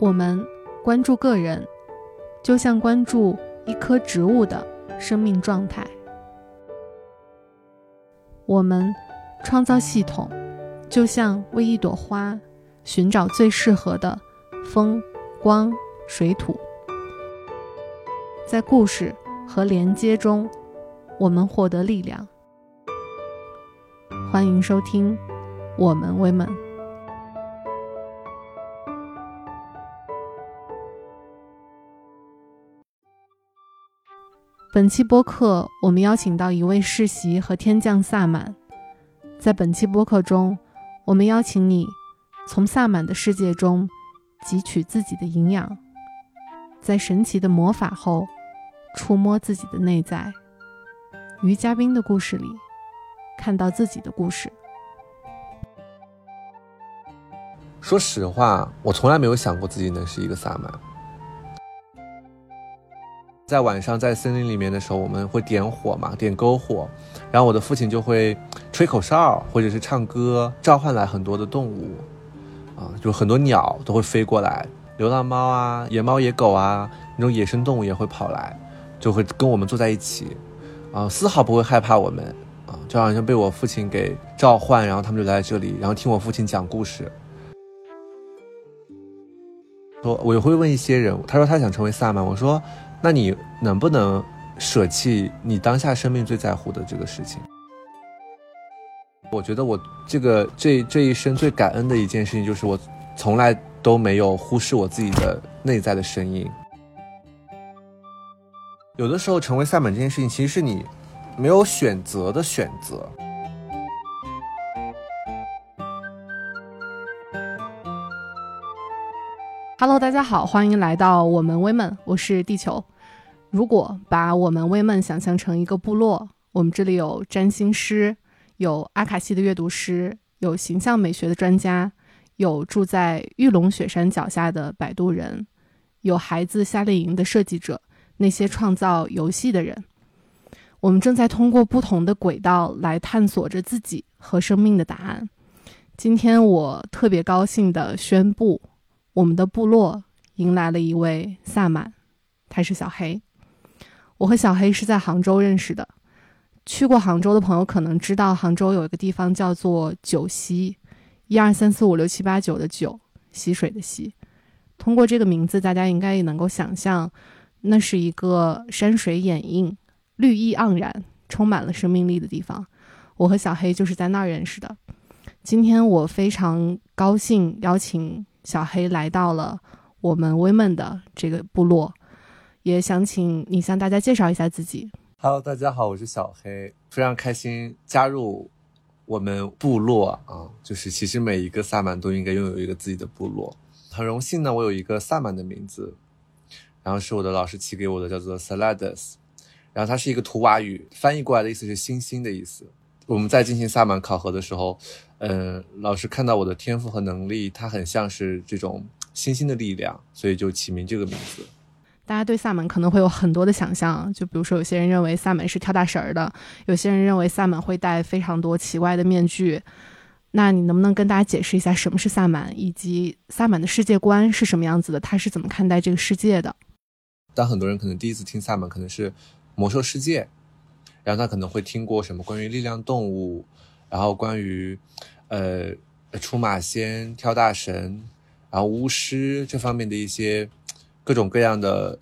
我们关注个人，就像关注一棵植物的生命状态；我们创造系统，就像为一朵花寻找最适合的风、光、水土。在故事和连接中，我们获得力量。欢迎收听《我们为们》。本期播客，我们邀请到一位世袭和天降萨满。在本期播客中，我们邀请你从萨满的世界中汲取自己的营养，在神奇的魔法后触摸自己的内在，于嘉宾的故事里看到自己的故事。说实话，我从来没有想过自己能是一个萨满。在晚上在森林里面的时候，我们会点火嘛，点篝火，然后我的父亲就会吹口哨或者是唱歌，召唤来很多的动物，啊，就很多鸟都会飞过来，流浪猫啊、野猫、野狗啊，那种野生动物也会跑来，就会跟我们坐在一起，啊，丝毫不会害怕我们，啊，就好像被我父亲给召唤，然后他们就来这里，然后听我父亲讲故事。说，我也会问一些人，他说他想成为萨满，我说。那你能不能舍弃你当下生命最在乎的这个事情？我觉得我这个这这一生最感恩的一件事情，就是我从来都没有忽视我自己的内在的声音。有的时候成为萨满这件事情，其实是你没有选择的选择。Hello，大家好，欢迎来到我们 Women，我是地球。如果把我们微梦想象成一个部落，我们这里有占星师，有阿卡西的阅读师，有形象美学的专家，有住在玉龙雪山脚下的摆渡人，有孩子夏令营的设计者，那些创造游戏的人。我们正在通过不同的轨道来探索着自己和生命的答案。今天我特别高兴地宣布。我们的部落迎来了一位萨满，他是小黑。我和小黑是在杭州认识的。去过杭州的朋友可能知道，杭州有一个地方叫做九溪，一二三四五六七八九的九，溪水的溪。通过这个名字，大家应该也能够想象，那是一个山水掩映、绿意盎然、充满了生命力的地方。我和小黑就是在那儿认识的。今天我非常高兴邀请。小黑来到了我们 women 的这个部落，也想请你向大家介绍一下自己。Hello，大家好，我是小黑，非常开心加入我们部落啊！就是其实每一个萨满都应该拥有一个自己的部落。很荣幸呢，我有一个萨满的名字，然后是我的老师起给我的，叫做 Saladas，然后它是一个图瓦语，翻译过来的意思是星星的意思。我们在进行萨满考核的时候。嗯，老师看到我的天赋和能力，它很像是这种星星的力量，所以就起名这个名字。大家对萨满可能会有很多的想象，就比如说有些人认为萨满是跳大神儿的，有些人认为萨满会戴非常多奇怪的面具。那你能不能跟大家解释一下什么是萨满，以及萨满的世界观是什么样子的？他是怎么看待这个世界的？当很多人可能第一次听萨满，可能是魔兽世界，然后他可能会听过什么关于力量动物。然后关于，呃，出马仙、跳大神，然后巫师这方面的一些各种各样的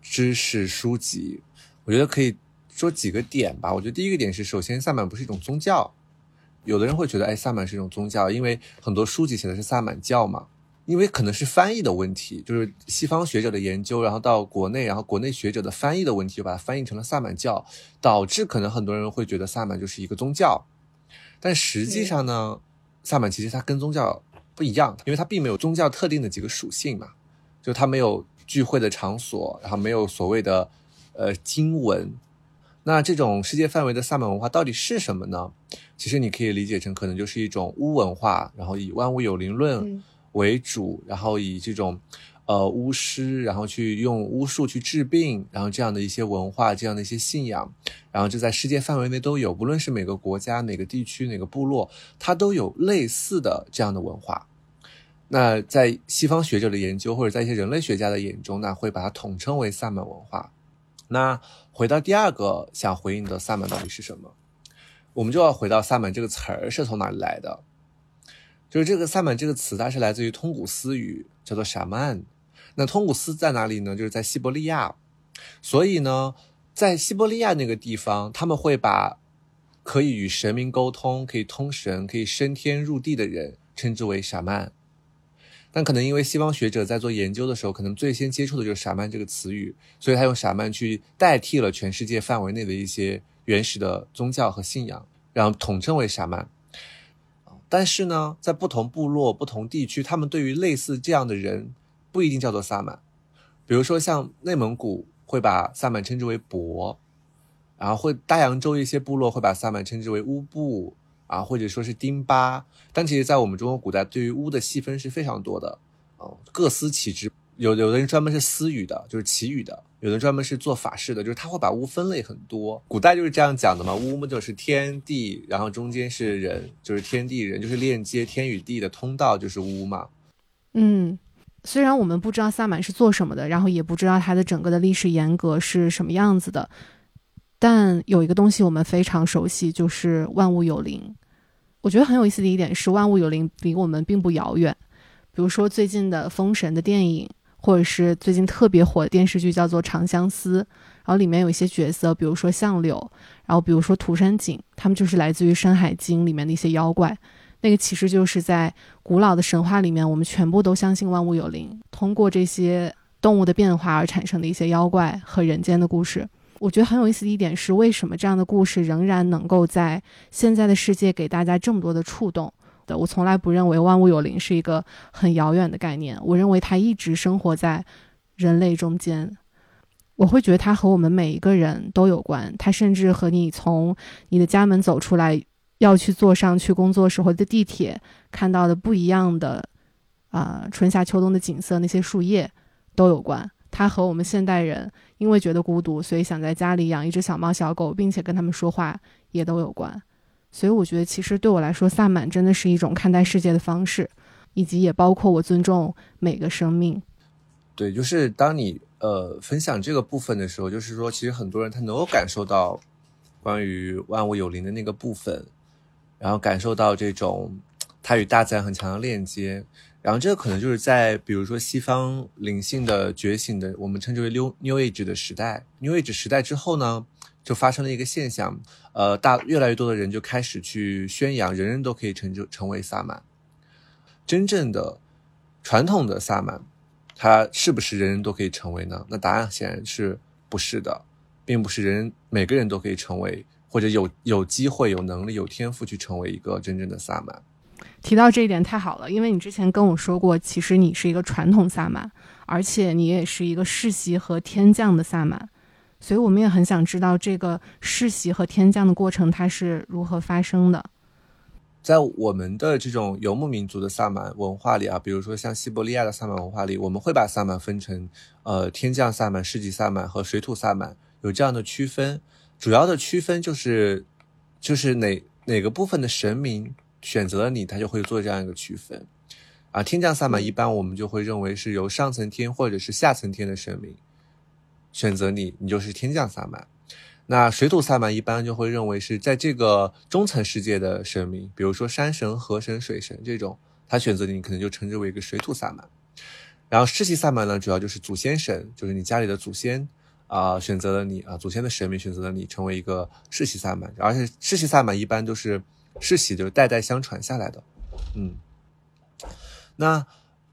知识书籍，我觉得可以说几个点吧。我觉得第一个点是，首先萨满不是一种宗教，有的人会觉得，哎，萨满是一种宗教，因为很多书籍写的是萨满教嘛。因为可能是翻译的问题，就是西方学者的研究，然后到国内，然后国内学者的翻译的问题，就把它翻译成了萨满教，导致可能很多人会觉得萨满就是一个宗教。但实际上呢，萨满其实它跟宗教不一样，因为它并没有宗教特定的几个属性嘛，就它没有聚会的场所，然后没有所谓的呃经文。那这种世界范围的萨满文化到底是什么呢？其实你可以理解成可能就是一种巫文化，然后以万物有灵论为主，然后以这种。呃，巫师，然后去用巫术去治病，然后这样的一些文化，这样的一些信仰，然后就在世界范围内都有，不论是每个国家、哪个地区、哪个部落，它都有类似的这样的文化。那在西方学者的研究或者在一些人类学家的眼中，那会把它统称为萨满文化。那回到第二个想回应的萨满到底是什么？我们就要回到萨满这个词儿是从哪里来的？就是这个萨满这个词，它是来自于通古斯语，叫做沙曼。那通古斯在哪里呢？就是在西伯利亚。所以呢，在西伯利亚那个地方，他们会把可以与神明沟通、可以通神、可以升天入地的人称之为沙曼。但可能因为西方学者在做研究的时候，可能最先接触的就是沙曼这个词语，所以他用沙曼去代替了全世界范围内的一些原始的宗教和信仰，然后统称为沙曼。但是呢，在不同部落、不同地区，他们对于类似这样的人不一定叫做萨满。比如说像内蒙古会把萨满称之为伯，然后会大洋洲一些部落会把萨满称之为乌布。啊，或者说是丁巴，但其实，在我们中国古代，对于巫的细分是非常多的，哦，各司其职。有有的人专门是私语的，就是祈雨的；有的专门是做法事的，就是他会把巫分类很多。古代就是这样讲的嘛，巫嘛就是天地，然后中间是人，就是天地人，就是链接天与地的通道，就是巫嘛。嗯，虽然我们不知道萨满是做什么的，然后也不知道它的整个的历史沿革是什么样子的，但有一个东西我们非常熟悉，就是万物有灵。我觉得很有意思的一点是，万物有灵离我们并不遥远。比如说最近的《封神》的电影，或者是最近特别火的电视剧叫做《长相思》，然后里面有一些角色，比如说相柳，然后比如说涂山璟，他们就是来自于《山海经》里面的一些妖怪。那个其实就是在古老的神话里面，我们全部都相信万物有灵，通过这些动物的变化而产生的一些妖怪和人间的故事。我觉得很有意思的一点是，为什么这样的故事仍然能够在现在的世界给大家这么多的触动？的，我从来不认为万物有灵是一个很遥远的概念，我认为它一直生活在人类中间。我会觉得它和我们每一个人都有关，它甚至和你从你的家门走出来要去坐上去工作时候的地铁看到的不一样的啊春夏秋冬的景色，那些树叶都有关。它和我们现代人因为觉得孤独，所以想在家里养一只小猫小狗，并且跟他们说话，也都有关。所以我觉得，其实对我来说，萨满真的是一种看待世界的方式，以及也包括我尊重每个生命。对，就是当你呃分享这个部分的时候，就是说，其实很多人他能够感受到关于万物有灵的那个部分，然后感受到这种他与大自然很强的链接。然后这个可能就是在比如说西方灵性的觉醒的，我们称之为 New New Age 的时代，New Age 时代之后呢，就发生了一个现象，呃，大越来越多的人就开始去宣扬，人人都可以成就成为萨满。真正的传统的萨满，他是不是人人都可以成为呢？那答案显然是不是的，并不是人每个人都可以成为，或者有有机会、有能力、有天赋去成为一个真正的萨满。提到这一点太好了，因为你之前跟我说过，其实你是一个传统萨满，而且你也是一个世袭和天降的萨满，所以我们也很想知道这个世袭和天降的过程它是如何发生的。在我们的这种游牧民族的萨满文化里啊，比如说像西伯利亚的萨满文化里，我们会把萨满分成呃天降萨满、世袭萨满和水土萨满，有这样的区分。主要的区分就是就是哪哪个部分的神明。选择了你，他就会做这样一个区分，啊，天降萨满一般我们就会认为是由上层天或者是下层天的神明选择你，你就是天降萨满。那水土萨满一般就会认为是在这个中层世界的神明，比如说山神、河神、水神这种，他选择你可能就称之为一个水土萨满。然后世袭萨满呢，主要就是祖先神，就是你家里的祖先啊选择了你啊，祖先的神明选择了你成为一个世袭萨满，而且世袭萨满一般都是。世袭就是代代相传下来的，嗯，那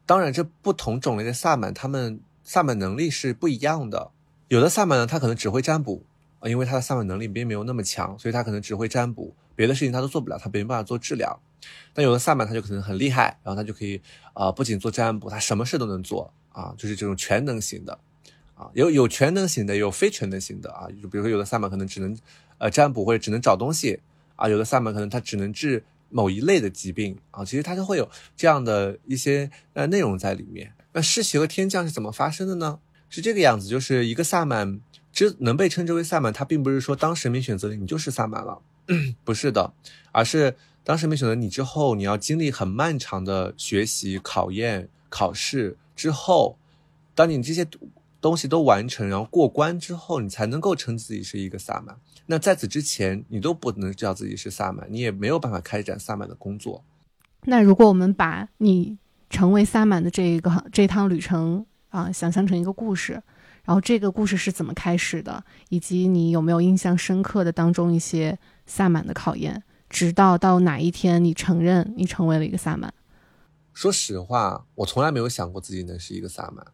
当然，这不同种类的萨满，他们萨满能力是不一样的。有的萨满呢，他可能只会占卜啊，因为他的萨满能力并没有那么强，所以他可能只会占卜，别的事情他都做不了，他没办法做治疗。但有的萨满他就可能很厉害，然后他就可以啊，不仅做占卜，他什么事都能做啊，就是这种全能型的啊，有有全能型的，有非全能型的啊，就比如说有的萨满可能只能呃占卜或者只能找东西。啊，有的萨满可能他只能治某一类的疾病啊，其实他就会有这样的一些呃内容在里面。那世袭和天降是怎么发生的呢？是这个样子，就是一个萨满之能被称之为萨满，他并不是说当神明选择你就是萨满了，不是的，而是当神明选择你之后，你要经历很漫长的学习、考验、考试之后，当你这些东西都完成，然后过关之后，你才能够称自己是一个萨满。那在此之前，你都不能叫自己是萨满，你也没有办法开展萨满的工作。那如果我们把你成为萨满的这一个这趟旅程啊，想象成一个故事，然后这个故事是怎么开始的，以及你有没有印象深刻的当中一些萨满的考验，直到到哪一天你承认你成为了一个萨满？说实话，我从来没有想过自己能是一个萨满。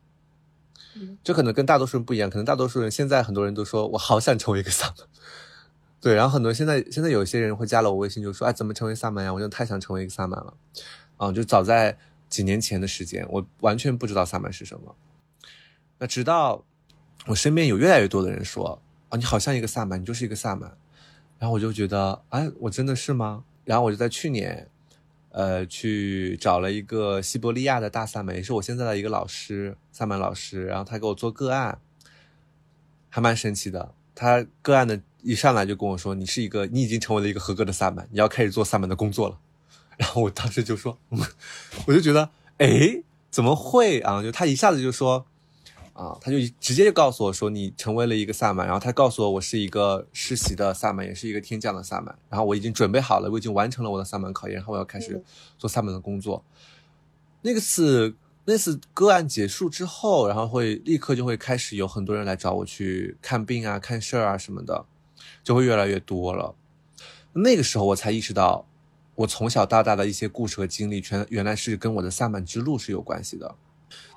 这可能跟大多数人不一样，可能大多数人现在很多人都说我好想成为一个萨满，对，然后很多现在现在有些人会加了我微信，就说哎怎么成为萨满呀？我真的太想成为一个萨满了，啊，就早在几年前的时间，我完全不知道萨满是什么，那直到我身边有越来越多的人说啊你好像一个萨满，你就是一个萨满，然后我就觉得哎我真的是吗？然后我就在去年。呃，去找了一个西伯利亚的大萨满，也是我现在的一个老师，萨满老师。然后他给我做个案，还蛮神奇的。他个案的一上来就跟我说：“你是一个，你已经成为了一个合格的萨满，你要开始做萨满的工作了。”然后我当时就说：“ 我就觉得，哎，怎么会啊？”就他一下子就说。啊，他就直接就告诉我说，你成为了一个萨满，然后他告诉我，我是一个世袭的萨满，也是一个天降的萨满，然后我已经准备好了，我已经完成了我的萨满考验，然后我要开始做萨满的工作。那个次那次个案结束之后，然后会立刻就会开始有很多人来找我去看病啊、看事儿啊什么的，就会越来越多了。那个时候我才意识到，我从小到大的一些故事和经历，全原来是跟我的萨满之路是有关系的。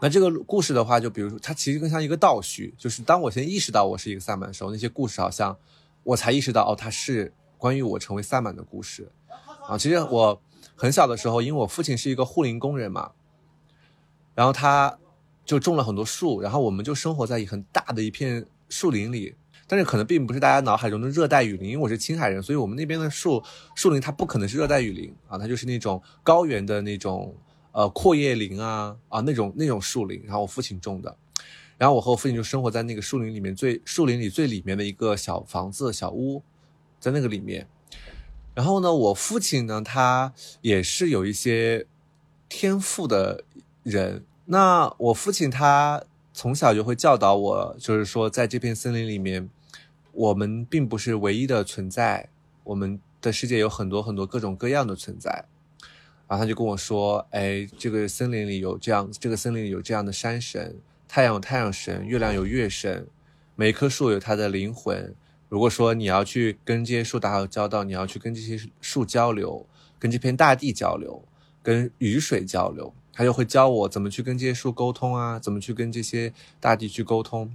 那这个故事的话，就比如说，它其实更像一个倒叙，就是当我先意识到我是一个萨满的时候，那些故事好像我才意识到，哦，它是关于我成为萨满的故事啊。其实我很小的时候，因为我父亲是一个护林工人嘛，然后他就种了很多树，然后我们就生活在很大的一片树林里，但是可能并不是大家脑海中的热带雨林，因为我是青海人，所以我们那边的树树林它不可能是热带雨林啊，它就是那种高原的那种。呃，阔叶林啊啊那种那种树林，然后我父亲种的，然后我和我父亲就生活在那个树林里面最树林里最里面的一个小房子小屋，在那个里面。然后呢，我父亲呢，他也是有一些天赋的人。那我父亲他从小就会教导我，就是说，在这片森林里面，我们并不是唯一的存在，我们的世界有很多很多各种各样的存在。然后他就跟我说：“哎，这个森林里有这样，这个森林里有这样的山神，太阳有太阳神，月亮有月神，每一棵树有它的灵魂。如果说你要去跟这些树打好交道，你要去跟这些树交流，跟这片大地交流，跟雨水交流，他就会教我怎么去跟这些树沟通啊，怎么去跟这些大地去沟通。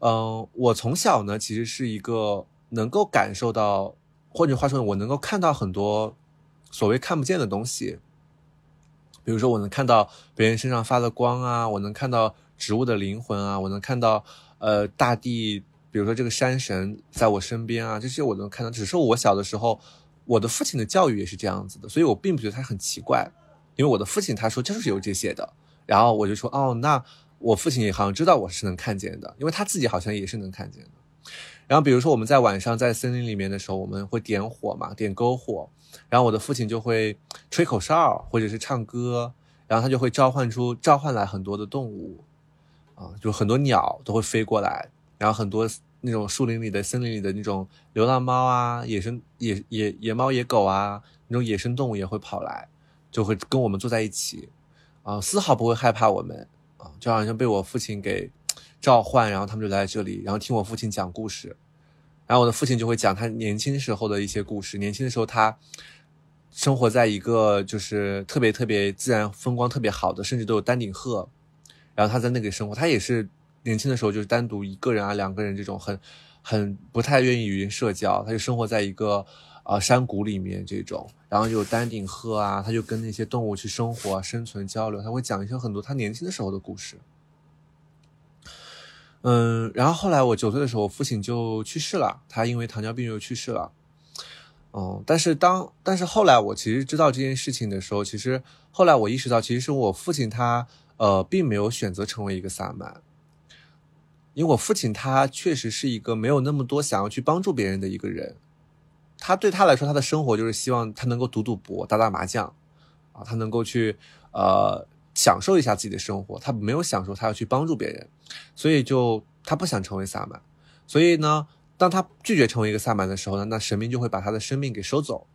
嗯，我从小呢，其实是一个能够感受到，或者话说，我能够看到很多。”所谓看不见的东西，比如说我能看到别人身上发的光啊，我能看到植物的灵魂啊，我能看到呃大地，比如说这个山神在我身边啊，这些我能看到。只是我小的时候，我的父亲的教育也是这样子的，所以我并不觉得他很奇怪，因为我的父亲他说就是有这些的，然后我就说哦，那我父亲也好像知道我是能看见的，因为他自己好像也是能看见的。然后比如说我们在晚上在森林里面的时候，我们会点火嘛，点篝火。然后我的父亲就会吹口哨，或者是唱歌，然后他就会召唤出召唤来很多的动物，啊，就很多鸟都会飞过来，然后很多那种树林里的、森林里的那种流浪猫啊、野生野野野猫、野狗啊，那种野生动物也会跑来，就会跟我们坐在一起，啊，丝毫不会害怕我们，啊，就好像被我父亲给召唤，然后他们就来这里，然后听我父亲讲故事。然后我的父亲就会讲他年轻时候的一些故事。年轻的时候，他生活在一个就是特别特别自然风光特别好的，甚至都有丹顶鹤。然后他在那个生活，他也是年轻的时候就是单独一个人啊，两个人这种很很不太愿意与人社交。他就生活在一个呃山谷里面这种，然后有丹顶鹤啊，他就跟那些动物去生活、生存、交流。他会讲一些很多他年轻的时候的故事。嗯，然后后来我九岁的时候，我父亲就去世了，他因为糖尿病就去世了。嗯，但是当但是后来我其实知道这件事情的时候，其实后来我意识到，其实是我父亲他呃并没有选择成为一个萨满，因为我父亲他确实是一个没有那么多想要去帮助别人的一个人，他对他来说，他的生活就是希望他能够赌赌博、打打麻将，啊，他能够去呃享受一下自己的生活。他没有享受，他要去帮助别人，所以就他不想成为萨满。所以呢，当他拒绝成为一个萨满的时候呢，那神明就会把他的生命给收走。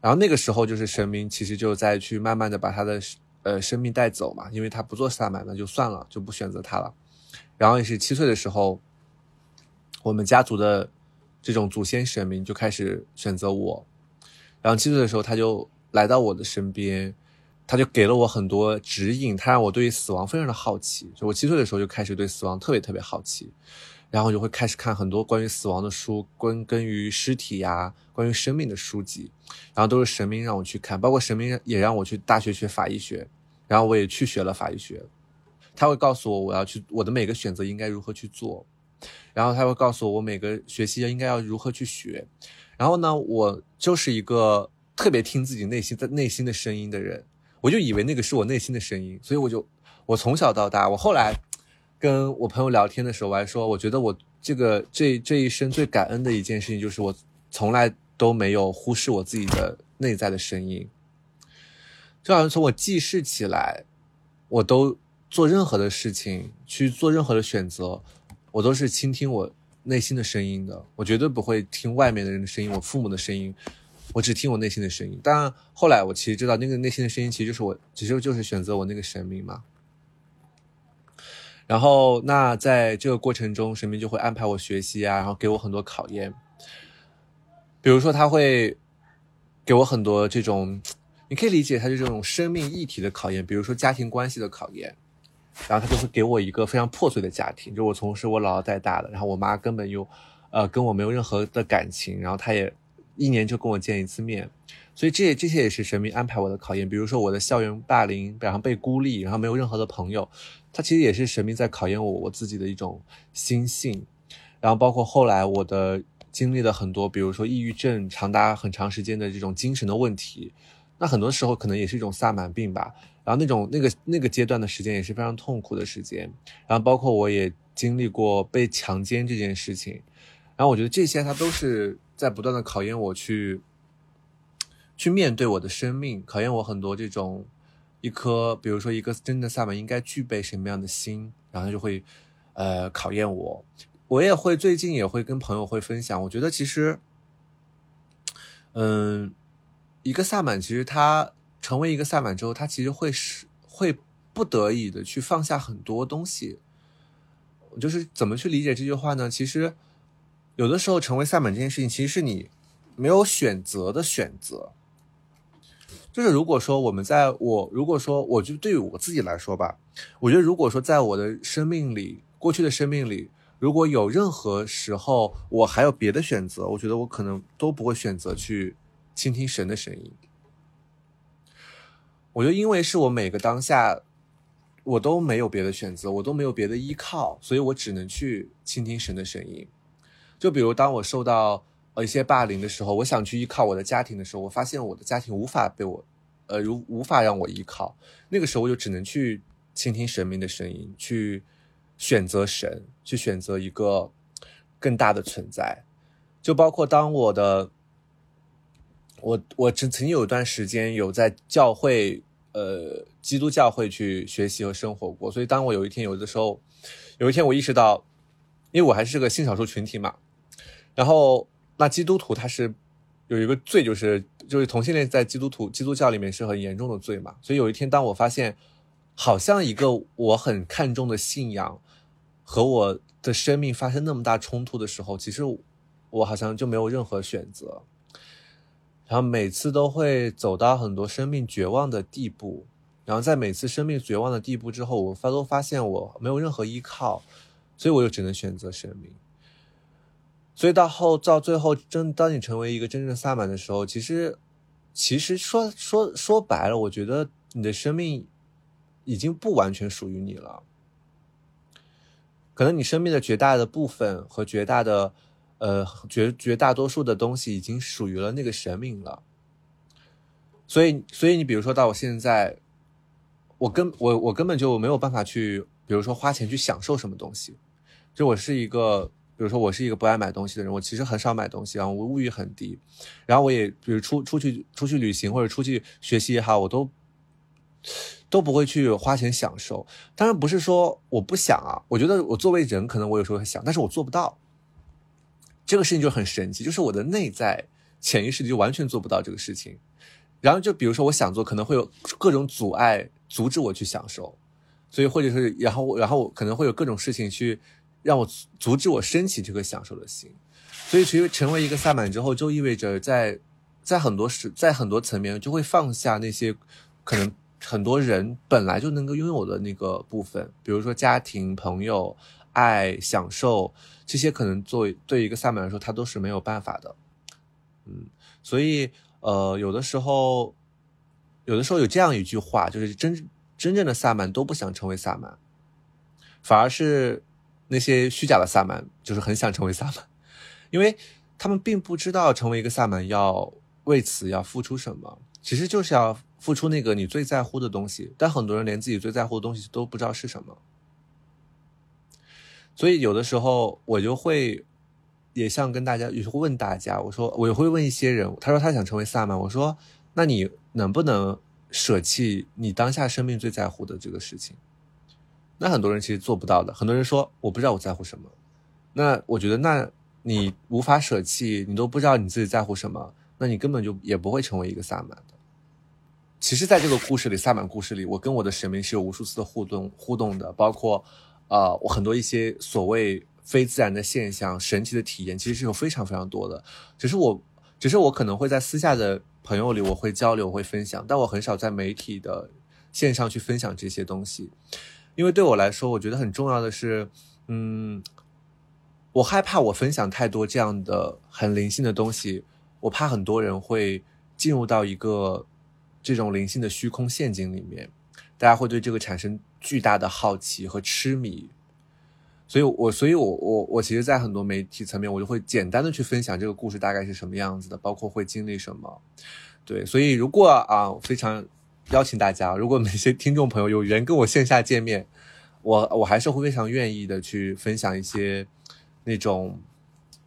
然后那个时候，就是神明其实就在去慢慢的把他的呃生命带走嘛，因为他不做萨满，那就算了，就不选择他了。然后也是七岁的时候，我们家族的这种祖先神明就开始选择我。然后七岁的时候，他就来到我的身边，他就给了我很多指引，他让我对于死亡非常的好奇。就我七岁的时候就开始对死亡特别特别好奇。然后就会开始看很多关于死亡的书，关关于尸体呀，关于生命的书籍，然后都是神明让我去看，包括神明也让我去大学学法医学，然后我也去学了法医学，他会告诉我我要去我的每个选择应该如何去做，然后他会告诉我我每个学习应该要如何去学，然后呢，我就是一个特别听自己内心的内心的声音的人，我就以为那个是我内心的声音，所以我就我从小到大，我后来。跟我朋友聊天的时候，我还说，我觉得我这个这这一生最感恩的一件事情，就是我从来都没有忽视我自己的内在的声音。就好像从我记事起来，我都做任何的事情，去做任何的选择，我都是倾听我内心的声音的。我绝对不会听外面的人的声音，我父母的声音，我只听我内心的声音。当然，后来我其实知道，那个内心的声音其实就是我，其实就是选择我那个神明嘛。然后，那在这个过程中，神明就会安排我学习啊，然后给我很多考验。比如说，他会给我很多这种，你可以理解它是这种生命议题的考验，比如说家庭关系的考验。然后他就会给我一个非常破碎的家庭，就我从是我姥姥带大的，然后我妈根本又，呃，跟我没有任何的感情，然后他也一年就跟我见一次面。所以这这些也是神明安排我的考验，比如说我的校园霸凌，然后被孤立，然后没有任何的朋友，他其实也是神明在考验我我自己的一种心性。然后包括后来我的经历了很多，比如说抑郁症，长达很长时间的这种精神的问题，那很多时候可能也是一种萨满病吧。然后那种那个那个阶段的时间也是非常痛苦的时间。然后包括我也经历过被强奸这件事情，然后我觉得这些它都是在不断的考验我去。去面对我的生命，考验我很多这种一颗，比如说一个真的萨满应该具备什么样的心，然后就会，呃，考验我。我也会最近也会跟朋友会分享，我觉得其实，嗯，一个萨满其实他成为一个萨满之后，他其实会是会不得已的去放下很多东西。就是怎么去理解这句话呢？其实有的时候成为萨满这件事情，其实是你没有选择的选择。就是如果说我们在我如果说我就对于我自己来说吧，我觉得如果说在我的生命里，过去的生命里，如果有任何时候我还有别的选择，我觉得我可能都不会选择去倾听神的声音。我觉得因为是我每个当下，我都没有别的选择，我都没有别的依靠，所以我只能去倾听神的声音。就比如当我受到呃。一些霸凌的时候，我想去依靠我的家庭的时候，我发现我的家庭无法被我，呃，如无法让我依靠。那个时候，我就只能去倾听神明的声音，去选择神，去选择一个更大的存在。就包括当我的，我我曾曾经有一段时间有在教会，呃，基督教会去学习和生活过。所以，当我有一天有的时候，有一天我意识到，因为我还是个性少数群体嘛，然后。那基督徒他是有一个罪，就是就是同性恋在基督徒基督教里面是很严重的罪嘛。所以有一天，当我发现好像一个我很看重的信仰和我的生命发生那么大冲突的时候，其实我好像就没有任何选择。然后每次都会走到很多生命绝望的地步，然后在每次生命绝望的地步之后，我发都发现我没有任何依靠，所以我就只能选择生命。所以到后到最后，真当你成为一个真正萨满的时候，其实，其实说说说白了，我觉得你的生命已经不完全属于你了。可能你生命的绝大的部分和绝大的，呃绝绝大多数的东西，已经属于了那个神明了。所以，所以你比如说到我现在，我根我我根本就没有办法去，比如说花钱去享受什么东西，就我是一个。比如说我是一个不爱买东西的人，我其实很少买东西啊，我物欲很低。然后我也比如出出去出去旅行或者出去学习也好，我都都不会去花钱享受。当然不是说我不想啊，我觉得我作为人可能我有时候会想，但是我做不到。这个事情就很神奇，就是我的内在潜意识里就完全做不到这个事情。然后就比如说我想做，可能会有各种阻碍阻止我去享受。所以，或者是，然后，然后可能会有各种事情去让我阻止我升起这个享受的心。所以，其实成为一个萨满之后，就意味着在在很多时，在很多层面，就会放下那些可能很多人本来就能够拥有的那个部分，比如说家庭、朋友、爱、享受这些，可能作为对一个萨满来说，他都是没有办法的。嗯，所以，呃，有的时候，有的时候有这样一句话，就是真。真正的萨满都不想成为萨满，反而是那些虚假的萨满，就是很想成为萨满，因为他们并不知道成为一个萨满要为此要付出什么，其实就是要付出那个你最在乎的东西。但很多人连自己最在乎的东西都不知道是什么，所以有的时候我就会也像跟大家，也会问大家，我说我也会问一些人，他说他想成为萨满，我说那你能不能？舍弃你当下生命最在乎的这个事情，那很多人其实做不到的。很多人说我不知道我在乎什么，那我觉得，那你无法舍弃，你都不知道你自己在乎什么，那你根本就也不会成为一个萨满的。其实，在这个故事里，萨满故事里，我跟我的神明是有无数次的互动互动的，包括呃，我很多一些所谓非自然的现象、神奇的体验，其实是有非常非常多的。只是我，只是我可能会在私下的。朋友里我会交流，会分享，但我很少在媒体的线上去分享这些东西，因为对我来说，我觉得很重要的是，嗯，我害怕我分享太多这样的很灵性的东西，我怕很多人会进入到一个这种灵性的虚空陷阱里面，大家会对这个产生巨大的好奇和痴迷。所以，我，所以我，我，我其实，在很多媒体层面，我就会简单的去分享这个故事大概是什么样子的，包括会经历什么。对，所以如果啊，非常邀请大家，如果哪些听众朋友有缘跟我线下见面，我，我还是会非常愿意的去分享一些那种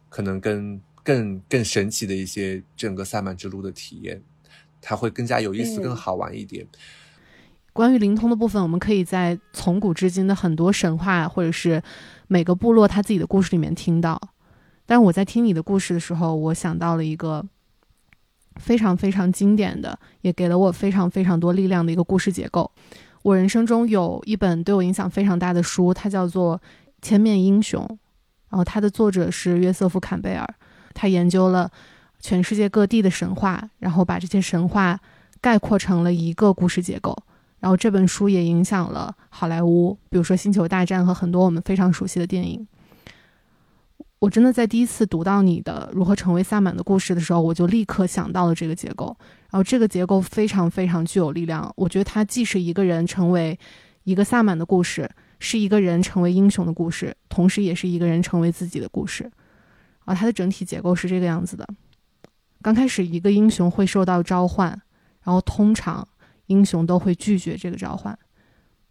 可能更更更神奇的一些整个塞满之路的体验，它会更加有意思、更好玩一点。关于灵通的部分，我们可以在从古至今的很多神话，或者是每个部落他自己的故事里面听到。但是我在听你的故事的时候，我想到了一个非常非常经典的，也给了我非常非常多力量的一个故事结构。我人生中有一本对我影响非常大的书，它叫做《千面英雄》，然后它的作者是约瑟夫·坎贝尔，他研究了全世界各地的神话，然后把这些神话概括成了一个故事结构。然后这本书也影响了好莱坞，比如说《星球大战》和很多我们非常熟悉的电影。我真的在第一次读到你的如何成为萨满的故事的时候，我就立刻想到了这个结构。然后这个结构非常非常具有力量。我觉得它既是一个人成为一个萨满的故事，是一个人成为英雄的故事，同时也是一个人成为自己的故事。啊，它的整体结构是这个样子的。刚开始，一个英雄会受到召唤，然后通常。英雄都会拒绝这个召唤，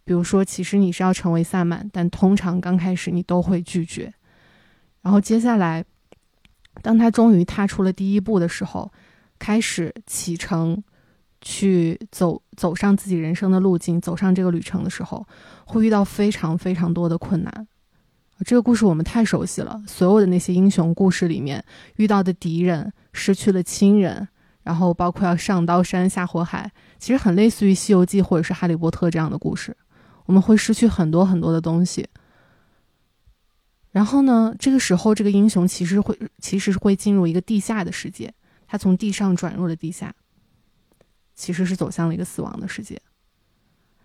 比如说，其实你是要成为萨满，但通常刚开始你都会拒绝。然后接下来，当他终于踏出了第一步的时候，开始启程，去走走上自己人生的路径，走上这个旅程的时候，会遇到非常非常多的困难。这个故事我们太熟悉了，所有的那些英雄故事里面遇到的敌人，失去了亲人。然后包括要上刀山下火海，其实很类似于《西游记》或者是《哈利波特》这样的故事。我们会失去很多很多的东西。然后呢，这个时候这个英雄其实会其实是会进入一个地下的世界，他从地上转入了地下，其实是走向了一个死亡的世界。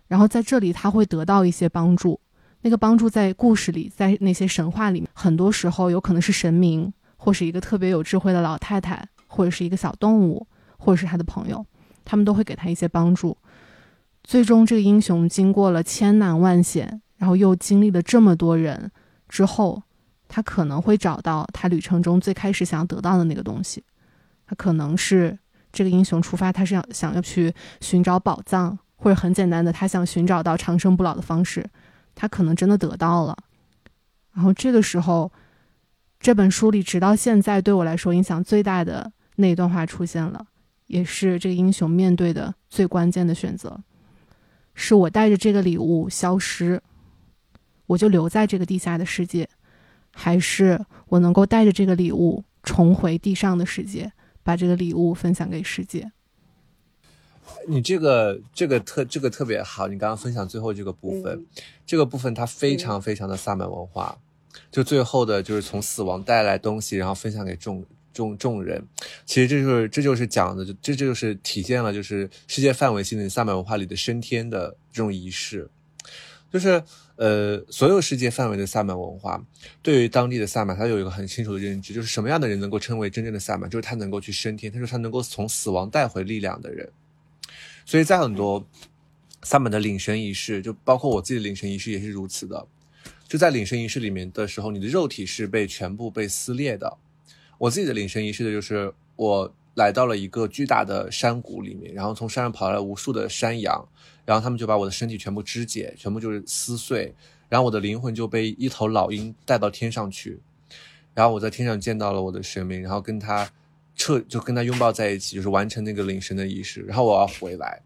然后在这里他会得到一些帮助，那个帮助在故事里，在那些神话里面，很多时候有可能是神明或是一个特别有智慧的老太太。或者是一个小动物，或者是他的朋友，他们都会给他一些帮助。最终，这个英雄经过了千难万险，然后又经历了这么多人之后，他可能会找到他旅程中最开始想要得到的那个东西。他可能是这个英雄出发，他是要想要去寻找宝藏，或者很简单的，他想寻找到长生不老的方式。他可能真的得到了。然后这个时候，这本书里，直到现在对我来说影响最大的那一段话出现了，也是这个英雄面对的最关键的选择：是我带着这个礼物消失，我就留在这个地下的世界，还是我能够带着这个礼物重回地上的世界，把这个礼物分享给世界？你这个这个特这个特别好，你刚刚分享最后这个部分，这个部分它非常非常的萨满文化。就最后的，就是从死亡带来东西，然后分享给众众众人。其实这就是这就是讲的，这这就是体现了，就是世界范围性的萨满文化里的升天的这种仪式。就是呃，所有世界范围的萨满文化，对于当地的萨满，他有一个很清楚的认知，就是什么样的人能够称为真正的萨满，就是他能够去升天，他说他能够从死亡带回力量的人。所以在很多萨满的领神仪式，就包括我自己的领神仪式也是如此的。就在领神仪式里面的时候，你的肉体是被全部被撕裂的。我自己的领神仪式的就是我来到了一个巨大的山谷里面，然后从山上跑来无数的山羊，然后他们就把我的身体全部肢解，全部就是撕碎，然后我的灵魂就被一头老鹰带到天上去，然后我在天上见到了我的神明，然后跟他彻就跟他拥抱在一起，就是完成那个领神的仪式，然后我要回来，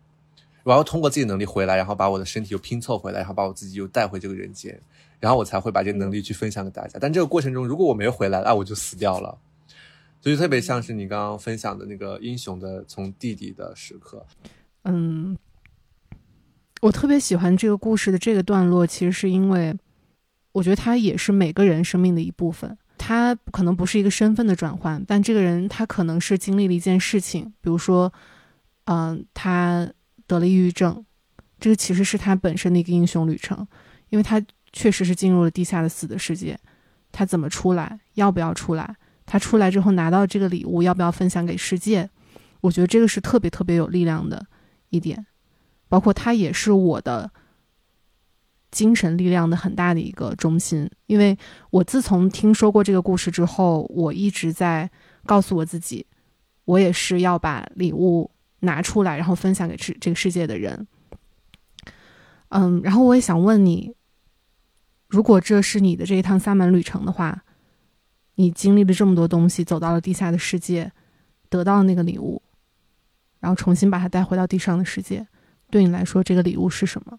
我要通过自己能力回来，然后把我的身体又拼凑回来，然后把我自己又带回这个人间。然后我才会把这个能力去分享给大家，但这个过程中，如果我没回来，那我就死掉了。所以特别像是你刚刚分享的那个英雄的从地底的时刻。嗯，我特别喜欢这个故事的这个段落，其实是因为我觉得他也是每个人生命的一部分。他可能不是一个身份的转换，但这个人他可能是经历了一件事情，比如说，嗯，他得了抑郁症，这个其实是他本身的一个英雄旅程，因为他。确实是进入了地下的死的世界，他怎么出来？要不要出来？他出来之后拿到这个礼物，要不要分享给世界？我觉得这个是特别特别有力量的一点，包括他也是我的精神力量的很大的一个中心。因为我自从听说过这个故事之后，我一直在告诉我自己，我也是要把礼物拿出来，然后分享给世这个世界的人。嗯，然后我也想问你。如果这是你的这一趟萨满旅程的话，你经历了这么多东西，走到了地下的世界，得到了那个礼物，然后重新把它带回到地上的世界，对你来说，这个礼物是什么？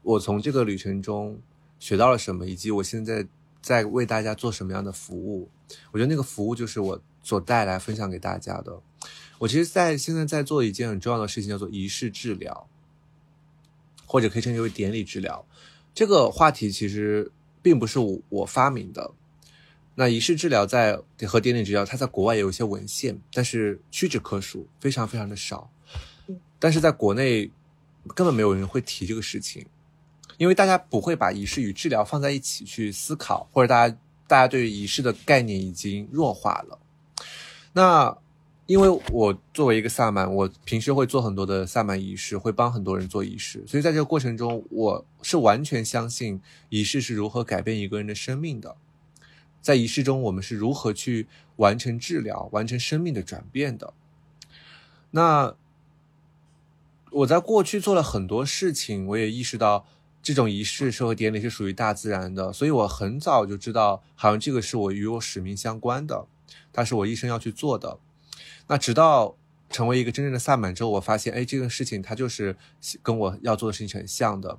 我从这个旅程中学到了什么，以及我现在在为大家做什么样的服务？我觉得那个服务就是我所带来分享给大家的。我其实，在现在在做一件很重要的事情，叫做仪式治疗。或者可以称之为典礼治疗，这个话题其实并不是我我发明的。那仪式治疗在和典礼治疗，它在国外也有一些文献，但是屈指可数，非常非常的少。但是在国内根本没有人会提这个事情，因为大家不会把仪式与治疗放在一起去思考，或者大家大家对于仪式的概念已经弱化了。那。因为我作为一个萨满，我平时会做很多的萨满仪式，会帮很多人做仪式，所以在这个过程中，我是完全相信仪式是如何改变一个人的生命的。在仪式中，我们是如何去完成治疗、完成生命的转变的。那我在过去做了很多事情，我也意识到这种仪式、社会典礼是属于大自然的，所以我很早就知道，好像这个是我与我使命相关的，它是我一生要去做的。那直到成为一个真正的萨满之后，我发现，哎，这个事情它就是跟我要做的事情很像的，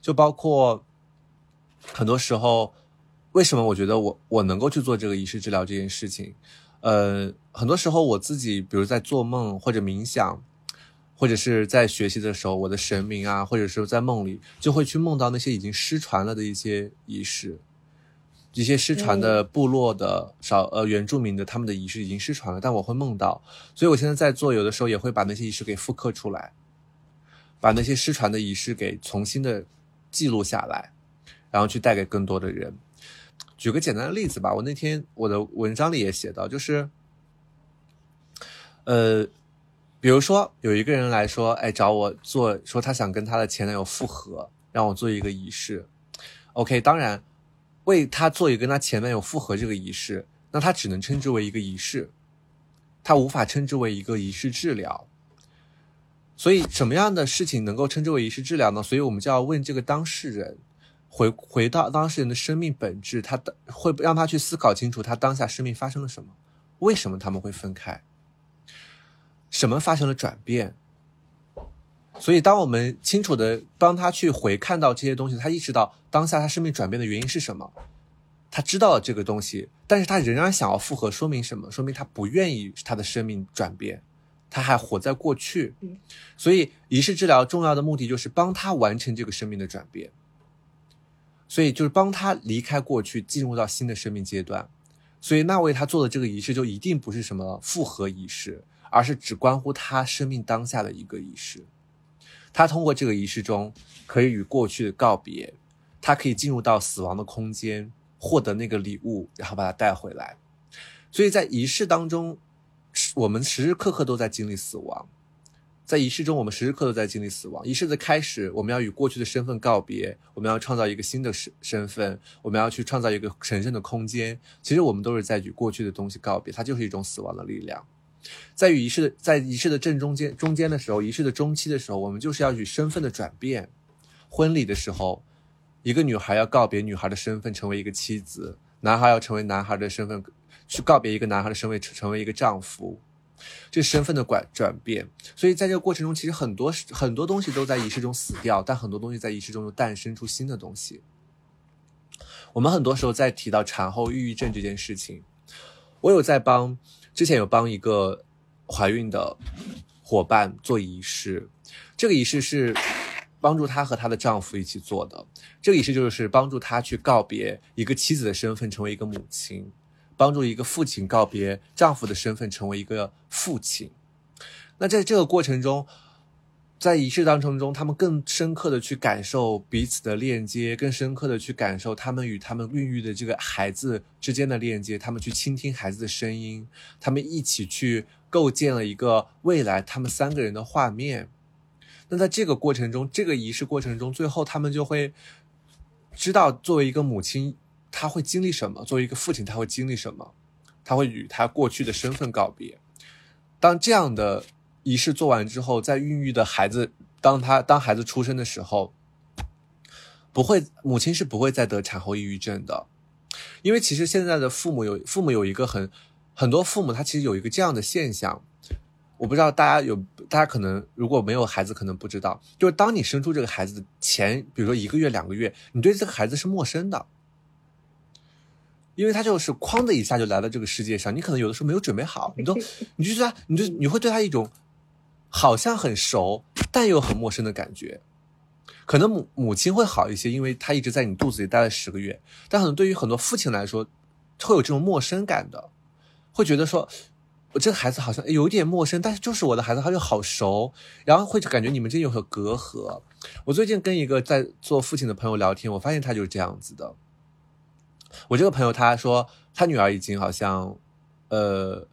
就包括很多时候，为什么我觉得我我能够去做这个仪式治疗这件事情？呃，很多时候我自己，比如在做梦或者冥想，或者是在学习的时候，我的神明啊，或者是在梦里，就会去梦到那些已经失传了的一些仪式。一些失传的部落的少呃原住民的他们的仪式已经失传了，但我会梦到，所以我现在在做，有的时候也会把那些仪式给复刻出来，把那些失传的仪式给重新的记录下来，然后去带给更多的人。举个简单的例子吧，我那天我的文章里也写到，就是，呃，比如说有一个人来说，哎，找我做，说他想跟他的前男友复合，让我做一个仪式。OK，当然。为他做一个跟他前男友复合这个仪式，那他只能称之为一个仪式，他无法称之为一个仪式治疗。所以，什么样的事情能够称之为仪式治疗呢？所以我们就要问这个当事人，回回到当事人的生命本质，他的会让他去思考清楚他当下生命发生了什么，为什么他们会分开，什么发生了转变。所以，当我们清楚的帮他去回看到这些东西，他意识到当下他生命转变的原因是什么，他知道了这个东西，但是他仍然想要复合，说明什么？说明他不愿意他的生命转变，他还活在过去。所以，仪式治疗重要的目的就是帮他完成这个生命的转变。所以就是帮他离开过去，进入到新的生命阶段。所以那为他做的这个仪式，就一定不是什么复合仪式，而是只关乎他生命当下的一个仪式。他通过这个仪式中，可以与过去的告别，他可以进入到死亡的空间，获得那个礼物，然后把它带回来。所以在仪式当中，我们时时刻刻都在经历死亡。在仪式中，我们时时刻刻都在经历死亡。仪式的开始，我们要与过去的身份告别，我们要创造一个新的身身份，我们要去创造一个神圣的空间。其实我们都是在与过去的东西告别，它就是一种死亡的力量。在与仪式的在仪式的正中间中间的时候，仪式的中期的时候，我们就是要与身份的转变。婚礼的时候，一个女孩要告别女孩的身份，成为一个妻子；男孩要成为男孩的身份，去告别一个男孩的身份，成为一个丈夫。这身份的转转变，所以在这个过程中，其实很多很多东西都在仪式中死掉，但很多东西在仪式中又诞生出新的东西。我们很多时候在提到产后抑郁症这件事情，我有在帮之前有帮一个怀孕的伙伴做仪式，这个仪式是帮助她和她的丈夫一起做的，这个仪式就是帮助她去告别一个妻子的身份，成为一个母亲。帮助一个父亲告别丈夫的身份，成为一个父亲。那在这个过程中，在仪式当中中，他们更深刻的去感受彼此的链接，更深刻的去感受他们与他们孕育的这个孩子之间的链接。他们去倾听孩子的声音，他们一起去构建了一个未来他们三个人的画面。那在这个过程中，这个仪式过程中，最后他们就会知道，作为一个母亲。他会经历什么？作为一个父亲，他会经历什么？他会与他过去的身份告别。当这样的仪式做完之后，在孕育的孩子，当他当孩子出生的时候，不会，母亲是不会再得产后抑郁症的。因为其实现在的父母有父母有一个很很多父母，他其实有一个这样的现象，我不知道大家有大家可能如果没有孩子，可能不知道，就是当你生出这个孩子的前，比如说一个月两个月，你对这个孩子是陌生的。因为他就是哐的一下就来到这个世界上，你可能有的时候没有准备好，你都，你就觉得，你就你会对他一种好像很熟但又很陌生的感觉。可能母母亲会好一些，因为他一直在你肚子里待了十个月，但可能对于很多父亲来说，会有这种陌生感的，会觉得说，我这个孩子好像有点陌生，但是就是我的孩子，他就好熟，然后会感觉你们之间有隔阂。我最近跟一个在做父亲的朋友聊天，我发现他就是这样子的。我这个朋友他说，他女儿已经好像，呃，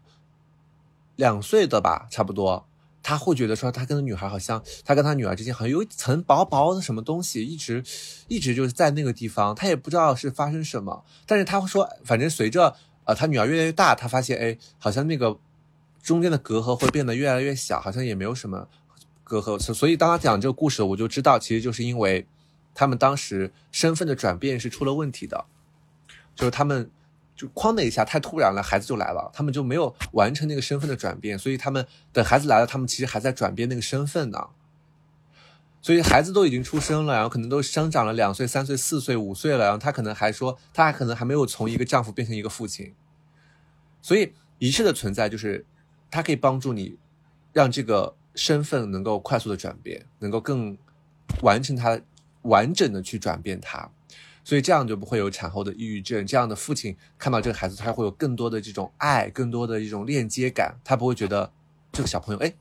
两岁的吧，差不多。他会觉得说，他跟女孩好像，他跟他女儿之间好像有一层薄薄的什么东西，一直一直就是在那个地方，他也不知道是发生什么。但是他会说，反正随着呃他女儿越来越大，他发现哎，好像那个中间的隔阂会变得越来越小，好像也没有什么隔阂。所以当他讲这个故事，我就知道，其实就是因为他们当时身份的转变是出了问题的。就是他们就哐的一下太突然了，孩子就来了，他们就没有完成那个身份的转变，所以他们等孩子来了，他们其实还在转变那个身份呢。所以孩子都已经出生了，然后可能都生长了两岁、三岁、四岁、五岁了，然后他可能还说，他还可能还没有从一个丈夫变成一个父亲。所以仪式的存在就是，它可以帮助你让这个身份能够快速的转变，能够更完成它完整的去转变它。所以这样就不会有产后的抑郁症。这样的父亲看到这个孩子，他会有更多的这种爱，更多的一种链接感，他不会觉得这个小朋友哎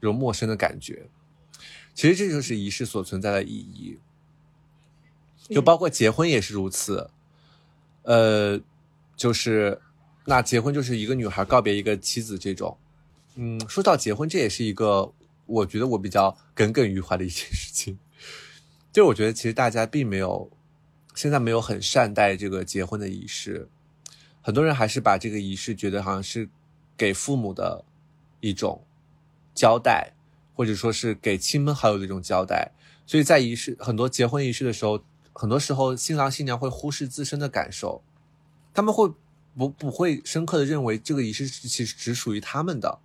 有陌生的感觉。其实这就是仪式所存在的意义，就包括结婚也是如此。呃，就是那结婚就是一个女孩告别一个妻子这种。嗯，说到结婚，这也是一个我觉得我比较耿耿于怀的一件事情。就我觉得其实大家并没有。现在没有很善待这个结婚的仪式，很多人还是把这个仪式觉得好像是给父母的一种交代，或者说是给亲朋好友的一种交代。所以在仪式很多结婚仪式的时候，很多时候新郎新娘会忽视自身的感受，他们会不不会深刻的认为这个仪式其实只属于他们的，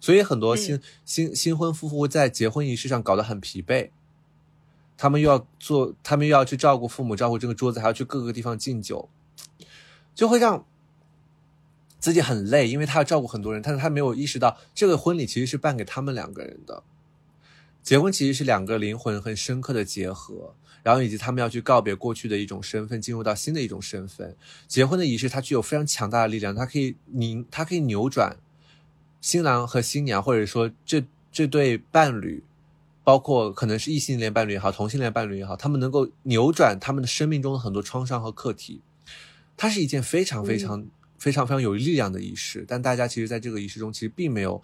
所以很多新、新新婚夫妇在结婚仪式上搞得很疲惫，他们又要做，他们又要去照顾父母，照顾这个桌子，还要去各个地方敬酒，就会让自己很累，因为他要照顾很多人，但是他没有意识到这个婚礼其实是办给他们两个人的。结婚其实是两个灵魂很深刻的结合，然后以及他们要去告别过去的一种身份，进入到新的一种身份。结婚的仪式它具有非常强大的力量，它可以拧，它可以扭转新郎和新娘，或者说这这对伴侣，包括可能是异性恋伴侣也好，同性恋伴侣也好，他们能够扭转他们的生命中的很多创伤和课题。它是一件非常非常非常非常有力量的仪式，但大家其实在这个仪式中其实并没有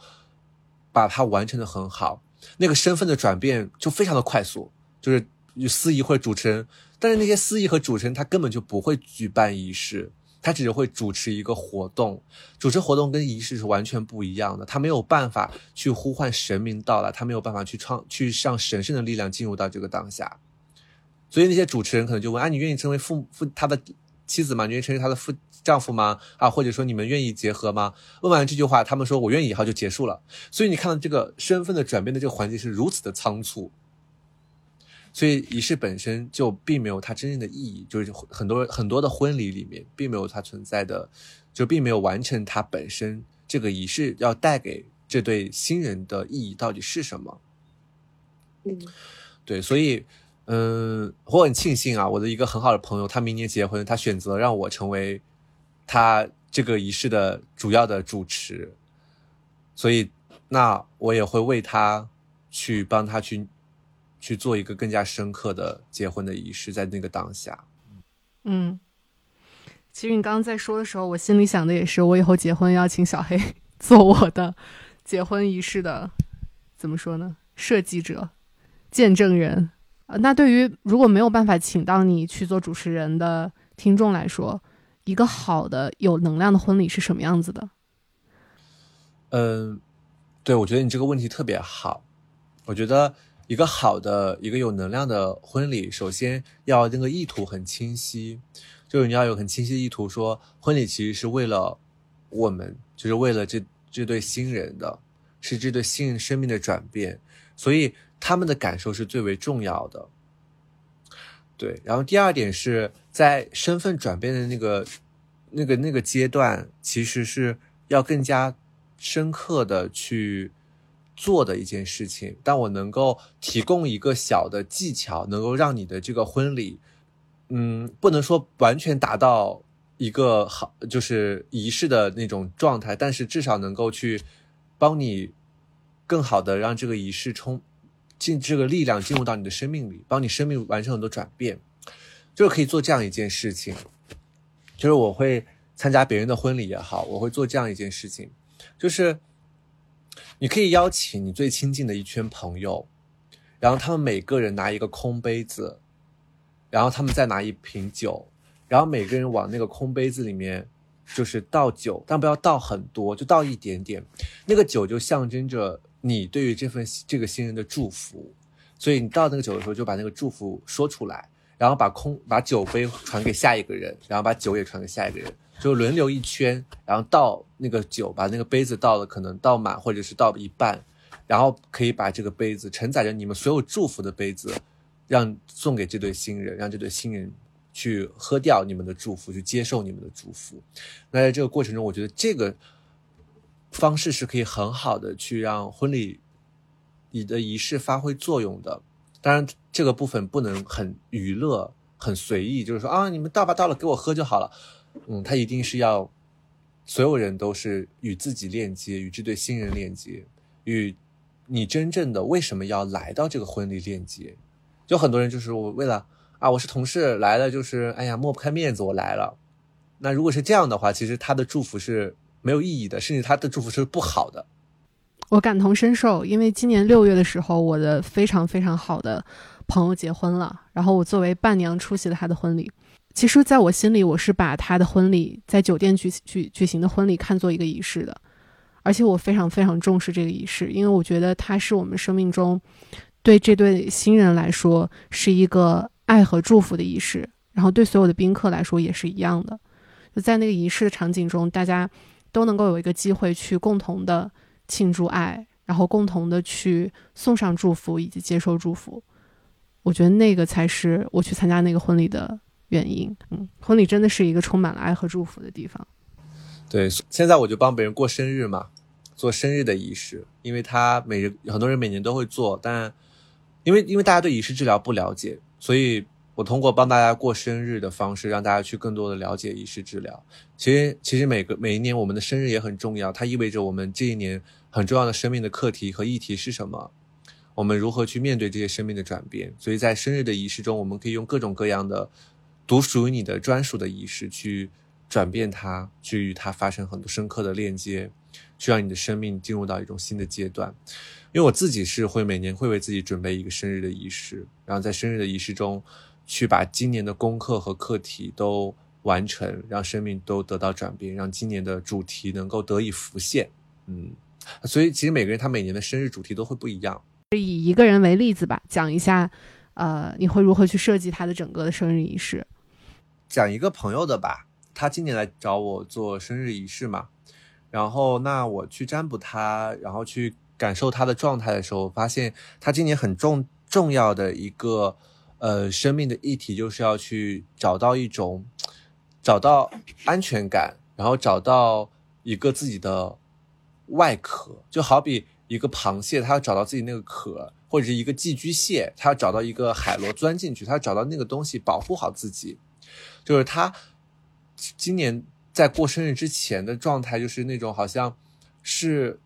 把它完成的很好。那个身份的转变就非常的快速，就是司仪或者主持人，但是那些司仪和主持人他根本就不会举办仪式，他只会主持一个活动，主持活动跟仪式是完全不一样的，他没有办法去呼唤神明到来，他没有办法去创去让神圣的力量进入到这个当下，所以那些主持人可能就问：啊，你愿意成为父父他的妻子吗？你愿意成为他的父？丈夫吗？啊，或者说你们愿意结合吗？问完这句话，他们说我愿意，然后就结束了。所以你看到这个身份的转变的这个环节是如此的仓促，所以仪式本身就并没有它真正的意义，就是很多很多的婚礼里面并没有它存在的，就并没有完成它本身这个仪式要带给这对新人的意义到底是什么？嗯，对，所以嗯，我很庆幸啊，我的一个很好的朋友，他明年结婚，他选择让我成为。他这个仪式的主要的主持，所以那我也会为他去帮他去去做一个更加深刻的结婚的仪式，在那个当下。嗯，其实你刚刚在说的时候，我心里想的也是，我以后结婚要请小黑做我的结婚仪式的，怎么说呢？设计者、见证人。呃，那对于如果没有办法请到你去做主持人的听众来说。一个好的有能量的婚礼是什么样子的？嗯，对，我觉得你这个问题特别好。我觉得一个好的、一个有能量的婚礼，首先要那个意图很清晰，就是你要有很清晰的意图，说婚礼其实是为了我们，就是为了这这对新人的，是这对新人生命的转变，所以他们的感受是最为重要的。对，然后第二点是在身份转变的那个、那个、那个阶段，其实是要更加深刻的去做的一件事情。但我能够提供一个小的技巧，能够让你的这个婚礼，嗯，不能说完全达到一个好就是仪式的那种状态，但是至少能够去帮你更好的让这个仪式冲。进这个力量进入到你的生命里，帮你生命完成很多转变，就是可以做这样一件事情。就是我会参加别人的婚礼也好，我会做这样一件事情，就是你可以邀请你最亲近的一圈朋友，然后他们每个人拿一个空杯子，然后他们再拿一瓶酒，然后每个人往那个空杯子里面就是倒酒，但不要倒很多，就倒一点点，那个酒就象征着。你对于这份这个新人的祝福，所以你倒那个酒的时候，就把那个祝福说出来，然后把空把酒杯传给下一个人，然后把酒也传给下一个人，就轮流一圈，然后倒那个酒，把那个杯子倒了，可能倒满或者是倒一半，然后可以把这个杯子承载着你们所有祝福的杯子，让送给这对新人，让这对新人去喝掉你们的祝福，去接受你们的祝福。那在这个过程中，我觉得这个。方式是可以很好的去让婚礼你的仪式发挥作用的，当然这个部分不能很娱乐、很随意，就是说啊，你们倒吧倒了，给我喝就好了。嗯，他一定是要所有人都是与自己链接，与这对新人链接，与你真正的为什么要来到这个婚礼链接。就很多人就是我为了啊，我是同事来了，就是哎呀抹不开面子我来了。那如果是这样的话，其实他的祝福是。没有意义的，甚至他的祝福是不好的。我感同身受，因为今年六月的时候，我的非常非常好的朋友结婚了，然后我作为伴娘出席了他的婚礼。其实，在我心里，我是把他的婚礼在酒店举举举行的婚礼看作一个仪式的，而且我非常非常重视这个仪式，因为我觉得它是我们生命中对这对新人来说是一个爱和祝福的仪式，然后对所有的宾客来说也是一样的。就在那个仪式的场景中，大家都能够有一个机会去共同的庆祝爱，然后共同的去送上祝福以及接受祝福。我觉得那个才是我去参加那个婚礼的原因。嗯，婚礼真的是一个充满了爱和祝福的地方。对，现在我就帮别人过生日嘛，做生日的仪式，因为他每日很多人每年都会做，但因为因为大家对仪式治疗不了解，所以我通过帮大家过生日的方式，让大家去更多的了解仪式治疗。其实其实每个每一年我们的生日也很重要，它意味着我们这一年很重要的生命的课题和议题是什么。我们如何去面对这些生命的转变？所以在生日的仪式中，我们可以用各种各样的独属于你的专属的仪式去转变它，去与它发生很多深刻的链接，去让你的生命进入到一种新的阶段。因为我自己是会每年会为自己准备一个生日的仪式，然后在生日的仪式中去把今年的功课和课题都完成，让生命都得到转变，让今年的主题能够得以浮现。嗯，所以其实每个人他每年的生日主题都会不一样。以一个人为例子吧，讲一下，呃，你会如何去设计他的整个的生日仪式？讲一个朋友的吧，他今年来找我做生日仪式嘛，然后那我去占卜他，然后去感受他的状态的时候，发现他今年很重重要的一个呃生命的议题，就是要去找到一种找到安全感，然后找到一个自己的外壳，就好比。一个螃蟹，它要找到自己那个壳，或者是一个寄居蟹，它要找到一个海螺钻进去，它要找到那个东西保护好自己。就是他今年在过生日之前的状态，就是那种好像是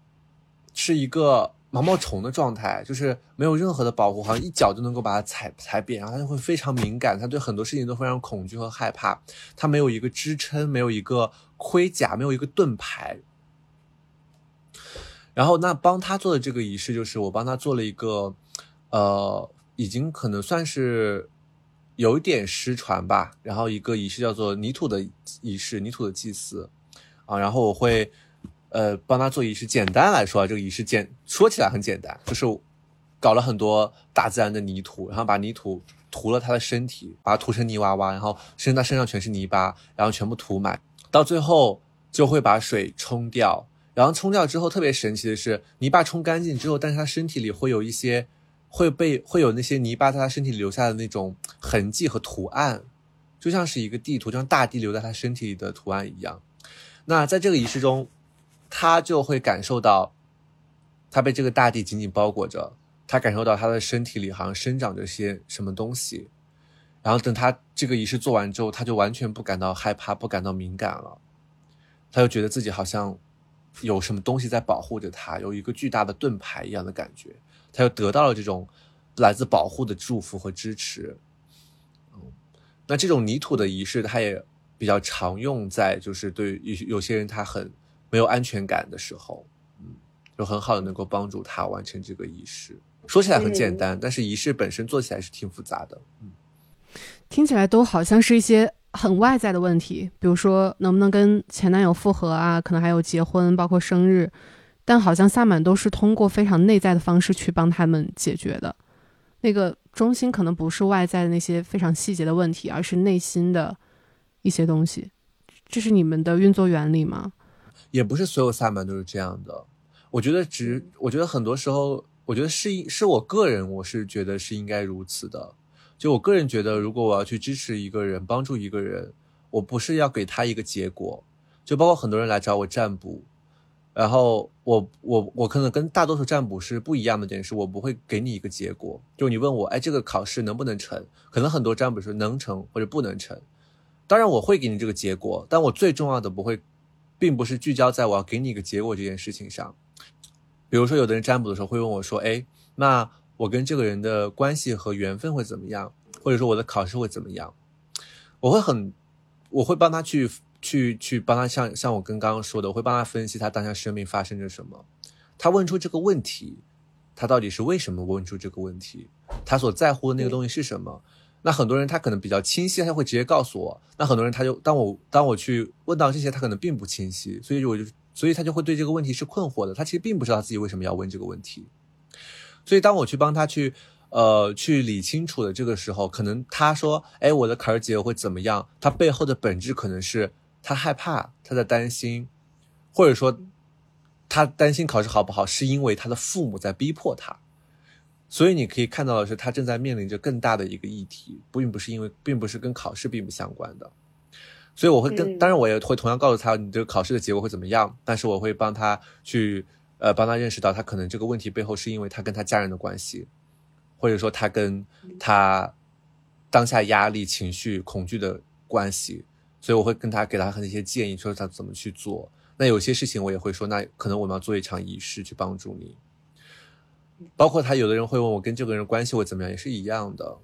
是一个毛毛虫的状态，就是没有任何的保护，好像一脚就能够把它踩踩扁，然后他就会非常敏感，他对很多事情都非常恐惧和害怕，他没有一个支撑，没有一个盔甲，没有一个盾牌。然后，那帮他做的这个仪式，就是我帮他做了一个，呃，已经可能算是有一点失传吧。然后一个仪式叫做泥土的仪式，泥土的祭祀，啊，然后我会，呃，帮他做仪式。简单来说啊，这个仪式简说起来很简单，就是搞了很多大自然的泥土，然后把泥土涂了他的身体，把它涂成泥娃娃，然后身他身上全是泥巴，然后全部涂满，到最后就会把水冲掉。然后冲掉之后，特别神奇的是，泥巴冲干净之后，但是他身体里会有一些，会被会有那些泥巴在他身体留下的那种痕迹和图案，就像是一个地图，就像大地留在他身体里的图案一样。那在这个仪式中，他就会感受到，他被这个大地紧紧包裹着，他感受到他的身体里好像生长着些什么东西。然后等他这个仪式做完之后，他就完全不感到害怕，不感到敏感了，他就觉得自己好像。有什么东西在保护着他，有一个巨大的盾牌一样的感觉，他又得到了这种来自保护的祝福和支持。嗯，那这种泥土的仪式，它也比较常用在就是对有有些人他很没有安全感的时候，嗯，就很好的能够帮助他完成这个仪式。说起来很简单，但是仪式本身做起来是挺复杂的。嗯，听起来都好像是一些。很外在的问题，比如说能不能跟前男友复合啊，可能还有结婚，包括生日，但好像萨满都是通过非常内在的方式去帮他们解决的。那个中心可能不是外在的那些非常细节的问题，而是内心的一些东西。这是你们的运作原理吗？也不是所有萨满都是这样的。我觉得只，我觉得很多时候，我觉得是是我个人，我是觉得是应该如此的。就我个人觉得，如果我要去支持一个人、帮助一个人，我不是要给他一个结果。就包括很多人来找我占卜，然后我我我可能跟大多数占卜师不一样的点是，我不会给你一个结果。就你问我，哎，这个考试能不能成？可能很多占卜师能成或者不能成。当然我会给你这个结果，但我最重要的不会，并不是聚焦在我要给你一个结果这件事情上。比如说，有的人占卜的时候会问我说，哎，那。我跟这个人的关系和缘分会怎么样，或者说我的考试会怎么样？我会很，我会帮他去去去帮他，像像我跟刚刚说的，我会帮他分析他当下生命发生着什么。他问出这个问题，他到底是为什么问出这个问题？他所在乎的那个东西是什么？那很多人他可能比较清晰，他会直接告诉我。那很多人他就当我当我去问到这些，他可能并不清晰，所以我就所以他就会对这个问题是困惑的。他其实并不知道自己为什么要问这个问题。所以，当我去帮他去，呃去理清楚的这个时候，可能他说，哎，我的坎儿结果会怎么样？他背后的本质可能是他害怕，他在担心，或者说他担心考试好不好，是因为他的父母在逼迫他。所以你可以看到的是，他正在面临着更大的一个议题，并不是因为，并不是跟考试并不相关的。所以我会跟，当然我也会同样告诉他，你这个考试的结果会怎么样。但是我会帮他去，呃，帮他认识到，他可能这个问题背后是因为他跟他家人的关系，或者说他跟他当下压力、情绪、恐惧的关系。所以我会跟他给他很一些建议，说他怎么去做。那有些事情我也会说，那可能我们要做一场仪式去帮助你。包括他有的人会问我跟这个人关系会怎么样，也是一样的。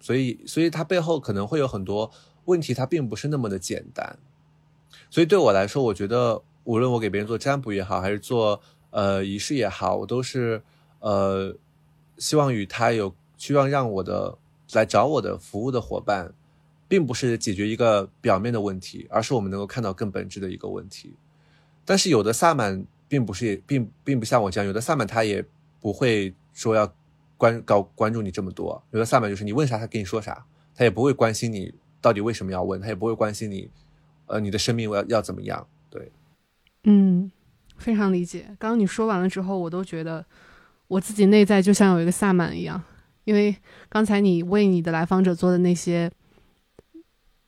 所以，所以他背后可能会有很多问题，他并不是那么的简单。所以对我来说，我觉得无论我给别人做占卜也好，还是做呃仪式也好，我都是呃希望与他有希望让我的来找我的服务的伙伴，并不是解决一个表面的问题，而是我们能够看到更本质的一个问题。但是有的萨满并不是，并并不像我这样，有的萨满他也。不会说要关搞关注你这么多，有的萨满就是你问啥他跟你说啥，他也不会关心你到底为什么要问，他也不会关心你，呃，你的生命要要怎么样？对，嗯，非常理解。刚刚你说完了之后，我都觉得我自己内在就像有一个萨满一样，因为刚才你为你的来访者做的那些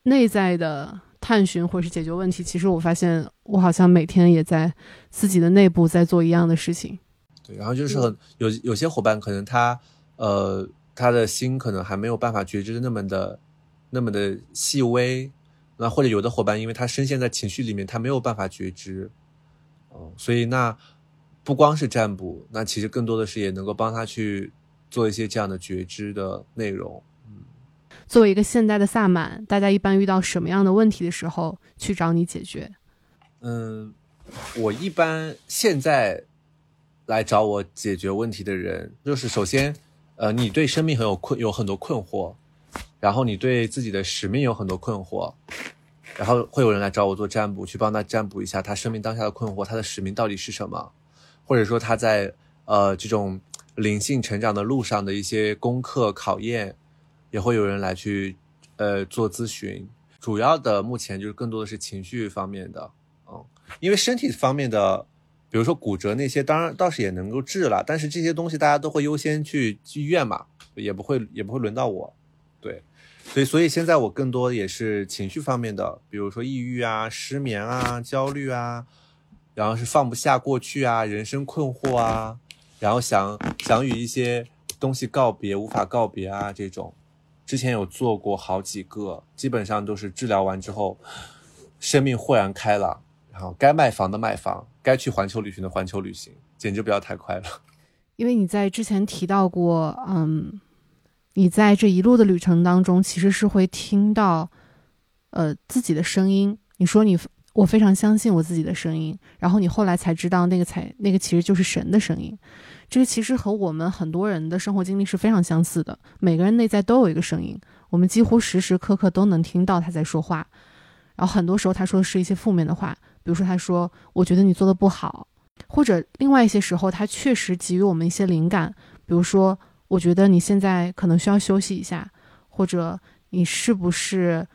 内在的探寻或者是解决问题，其实我发现我好像每天也在自己的内部在做一样的事情。对，然后就是很有有些伙伴可能他，呃，他的心可能还没有办法觉知的那么的，那么的细微，那或者有的伙伴因为他深陷在情绪里面，他没有办法觉知，哦，所以那不光是占卜，那其实更多的是也能够帮他去做一些这样的觉知的内容。作为一个现代的萨满，大家一般遇到什么样的问题的时候去找你解决？嗯，我一般现在。来找我解决问题的人，就是首先，呃，你对生命很有困，有很多困惑，然后你对自己的使命有很多困惑，然后会有人来找我做占卜，去帮他占卜一下他生命当下的困惑，他的使命到底是什么，或者说他在呃这种灵性成长的路上的一些功课考验，也会有人来去呃做咨询。主要的目前就是更多的是情绪方面的，嗯，因为身体方面的。比如说骨折那些，当然倒是也能够治了，但是这些东西大家都会优先去医院嘛，也不会也不会轮到我，对，所以所以现在我更多也是情绪方面的，比如说抑郁啊、失眠啊、焦虑啊，然后是放不下过去啊、人生困惑啊，然后想想与一些东西告别、无法告别啊这种，之前有做过好几个，基本上都是治疗完之后，生命豁然开朗。然后该卖房的卖房，该去环球旅行的环球旅行，简直不要太快了。因为你在之前提到过，嗯，你在这一路的旅程当中，其实是会听到，呃，自己的声音。你说你，我非常相信我自己的声音。然后你后来才知道，那个才那个其实就是神的声音。这个其实和我们很多人的生活经历是非常相似的。每个人内在都有一个声音，我们几乎时时刻刻都能听到他在说话。然后很多时候他说的是一些负面的话。比如说，他说：“我觉得你做的不好。”或者另外一些时候，他确实给予我们一些灵感。比如说，我觉得你现在可能需要休息一下，或者你是不是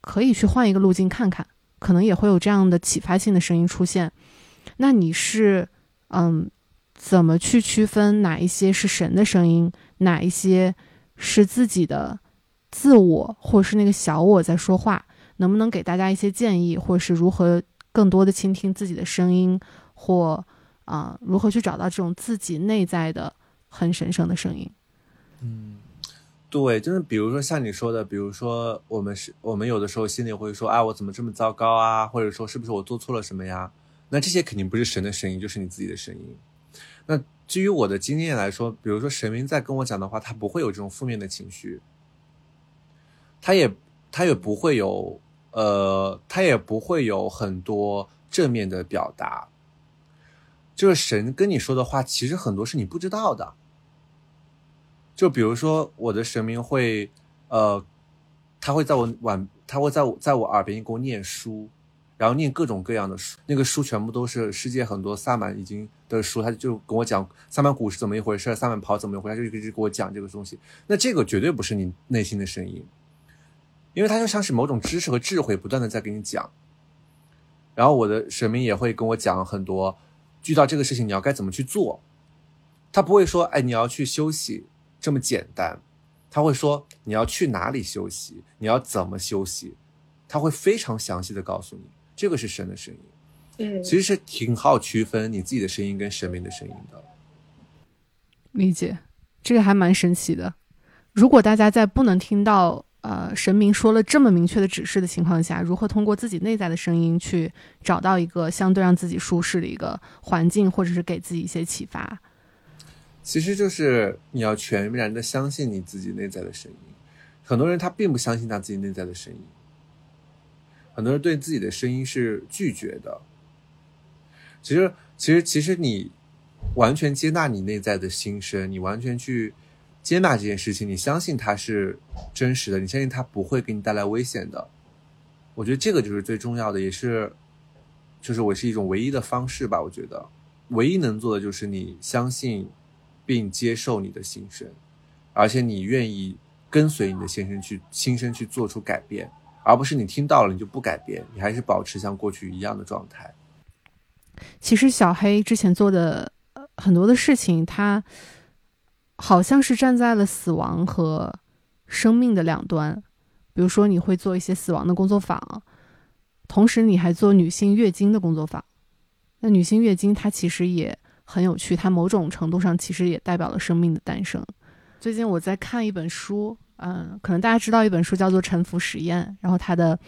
可以去换一个路径看看？可能也会有这样的启发性的声音出现。那你是嗯，怎么去区分哪一些是神的声音，哪一些是自己的自我，或者是那个小我在说话？能不能给大家一些建议，或者是如何？更多的倾听自己的声音，或啊，如何去找到这种自己内在的很神圣的声音？嗯，对，就是比如说像你说的，比如说我们是，我们有的时候心里会说啊，我怎么这么糟糕啊？或者说是不是我做错了什么呀？那这些肯定不是神的声音，就是你自己的声音。那基于我的经验来说，比如说神明在跟我讲的话，他不会有这种负面的情绪，他也他也不会有。呃，他也不会有很多正面的表达。就是神跟你说的话，其实很多是你不知道的。就比如说，我的神明会，呃，他会在我晚，他会在我在我耳边给我念书，然后念各种各样的书，那个书全部都是世界很多萨满已经的书，他就跟我讲萨满鼓是怎么一回事，萨满跑怎么一回事，他就一直给我讲这个东西。那这个绝对不是你内心的声音，因为它就像是某种知识和智慧不断的在给你讲。然后我的神明也会跟我讲很多，遇到这个事情你要该怎么去做，他不会说哎你要去休息这么简单，他会说你要去哪里休息，你要怎么休息，他会非常详细的告诉你。这个是神的声音，嗯，其实是挺好区分你自己的声音跟神明的声音的。理解，这个还蛮神奇的。如果大家在不能听到呃神明说了这么明确的指示的情况下，如何通过自己内在的声音去找到一个相对让自己舒适的一个环境，或者是给自己一些启发？其实就是你要全然的相信你自己内在的声音。很多人他并不相信他自己内在的声音。很多人对自己的声音是拒绝的。其实，其实，其实你完全接纳你内在的心声，你完全去接纳这件事情，你相信它是真实的，你相信它不会给你带来危险的。我觉得这个就是最重要的，也是，就是我是一种唯一的方式吧。我觉得唯一能做的就是你相信并接受你的心声，而且你愿意跟随你的心声去心声去做出改变。而不是你听到了你就不改变，你还是保持像过去一样的状态。其实小黑之前做的很多的事情，他好像是站在了死亡和生命的两端。比如说，你会做一些死亡的工作坊，同时你还做女性月经的工作坊。那女性月经它其实也很有趣，它某种程度上其实也代表了生命的诞生。最近我在看一本书。嗯，可能大家知道一本书叫做《沉浮实验》，然后他的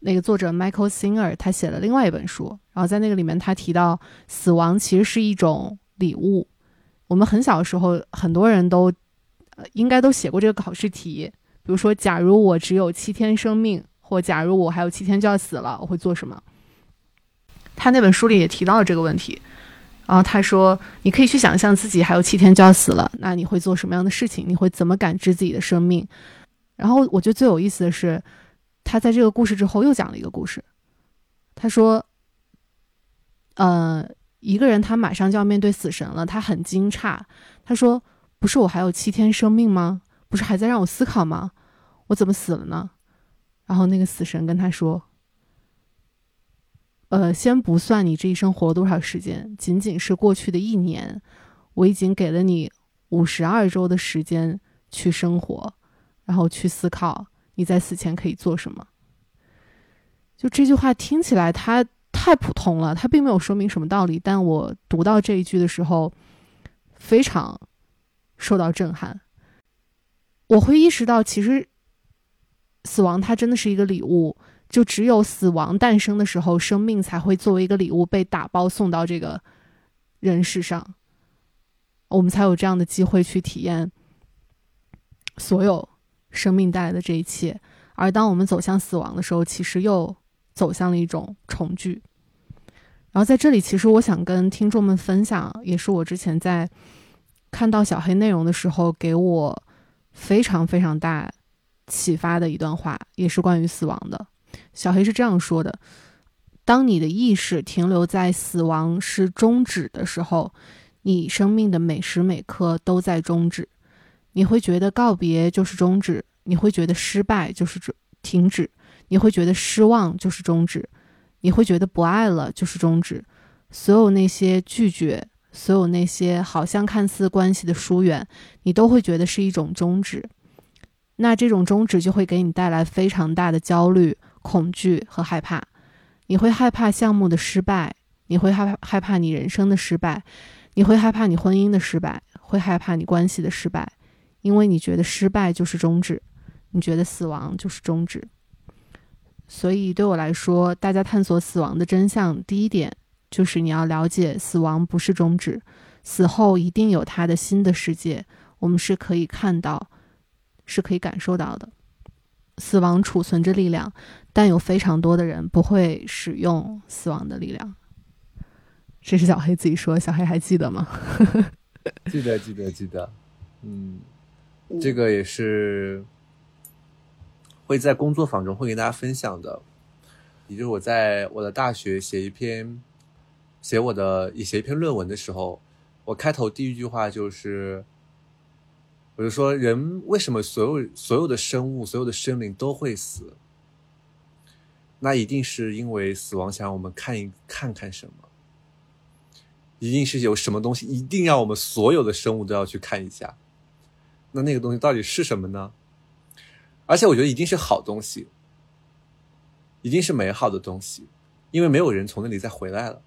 那个作者 Michael Singer 他写了另外一本书，然后在那个里面他提到死亡其实是一种礼物。我们很小的时候，很多人都呃应该都写过这个考试题，比如说假如我只有七天生命，或假如我还有七天就要死了，我会做什么？他那本书里也提到了这个问题。然后他说：“你可以去想象自己还有七天就要死了，那你会做什么样的事情？你会怎么感知自己的生命？”然后我觉得最有意思的是，他在这个故事之后又讲了一个故事。他说：“呃，一个人他马上就要面对死神了，他很惊诧。他说：‘不是我还有七天生命吗？不是还在让我思考吗？我怎么死了呢？’然后那个死神跟他说。”呃，先不算你这一生活了多少时间，仅仅是过去的一年，我已经给了你五十二周的时间去生活，然后去思考你在死前可以做什么。就这句话听起来，它太普通了，它并没有说明什么道理。但我读到这一句的时候，非常受到震撼。我会意识到，其实死亡它真的是一个礼物。就只有死亡诞生的时候，生命才会作为一个礼物被打包送到这个人世上，我们才有这样的机会去体验所有生命带来的这一切。而当我们走向死亡的时候，其实又走向了一种重聚。然后在这里，其实我想跟听众们分享，也是我之前在看到小黑内容的时候，给我非常非常大启发的一段话，也是关于死亡的。小黑是这样说的：“当你的意识停留在死亡是终止的时候，你生命的每时每刻都在终止。你会觉得告别就是终止，你会觉得失败就是停止，你会觉得失望就是终止，你会觉得不爱了就是终止。所有那些拒绝，所有那些好像看似关系的疏远，你都会觉得是一种终止。那这种终止就会给你带来非常大的焦虑。”恐惧和害怕，你会害怕项目的失败，你会害怕害怕你人生的失败，你会害怕你婚姻的失败，会害怕你关系的失败，因为你觉得失败就是终止，你觉得死亡就是终止。所以对我来说，大家探索死亡的真相，第一点就是你要了解死亡不是终止，死后一定有它的新的世界，我们是可以看到，是可以感受到的。死亡储存着力量。但有非常多的人不会使用死亡的力量，这是小黑自己说。小黑还记得吗？记得，记得，记得。嗯，这个也是会在工作坊中会跟大家分享的。也就是我在我的大学写一篇写我的写一篇论文的时候，我开头第一句话就是，我就说人为什么所有所有的生物所有的生灵都会死？那一定是因为死亡想让我们看一看看什么，一定是有什么东西一定要我们所有的生物都要去看一下。那那个东西到底是什么呢？而且我觉得一定是好东西，一定是美好的东西，因为没有人从那里再回来了，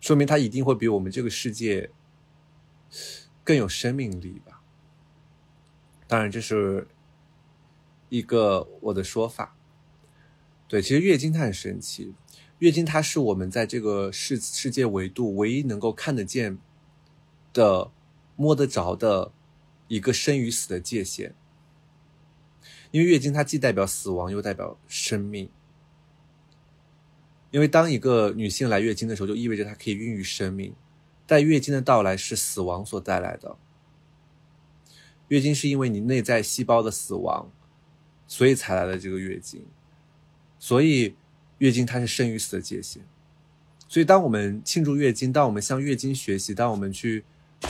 说明它一定会比我们这个世界更有生命力吧。当然，这是。一个我的说法，对，其实月经它很神奇，月经它是我们在这个世世界维度唯一能够看得见的、摸得着的一个生与死的界限。因为月经它既代表死亡，又代表生命。因为当一个女性来月经的时候，就意味着她可以孕育生命，在月经的到来是死亡所带来的。月经是因为你内在细胞的死亡。所以才来了这个月经，所以月经它是生与死的界限。所以当我们庆祝月经，当我们向月经学习，当我们去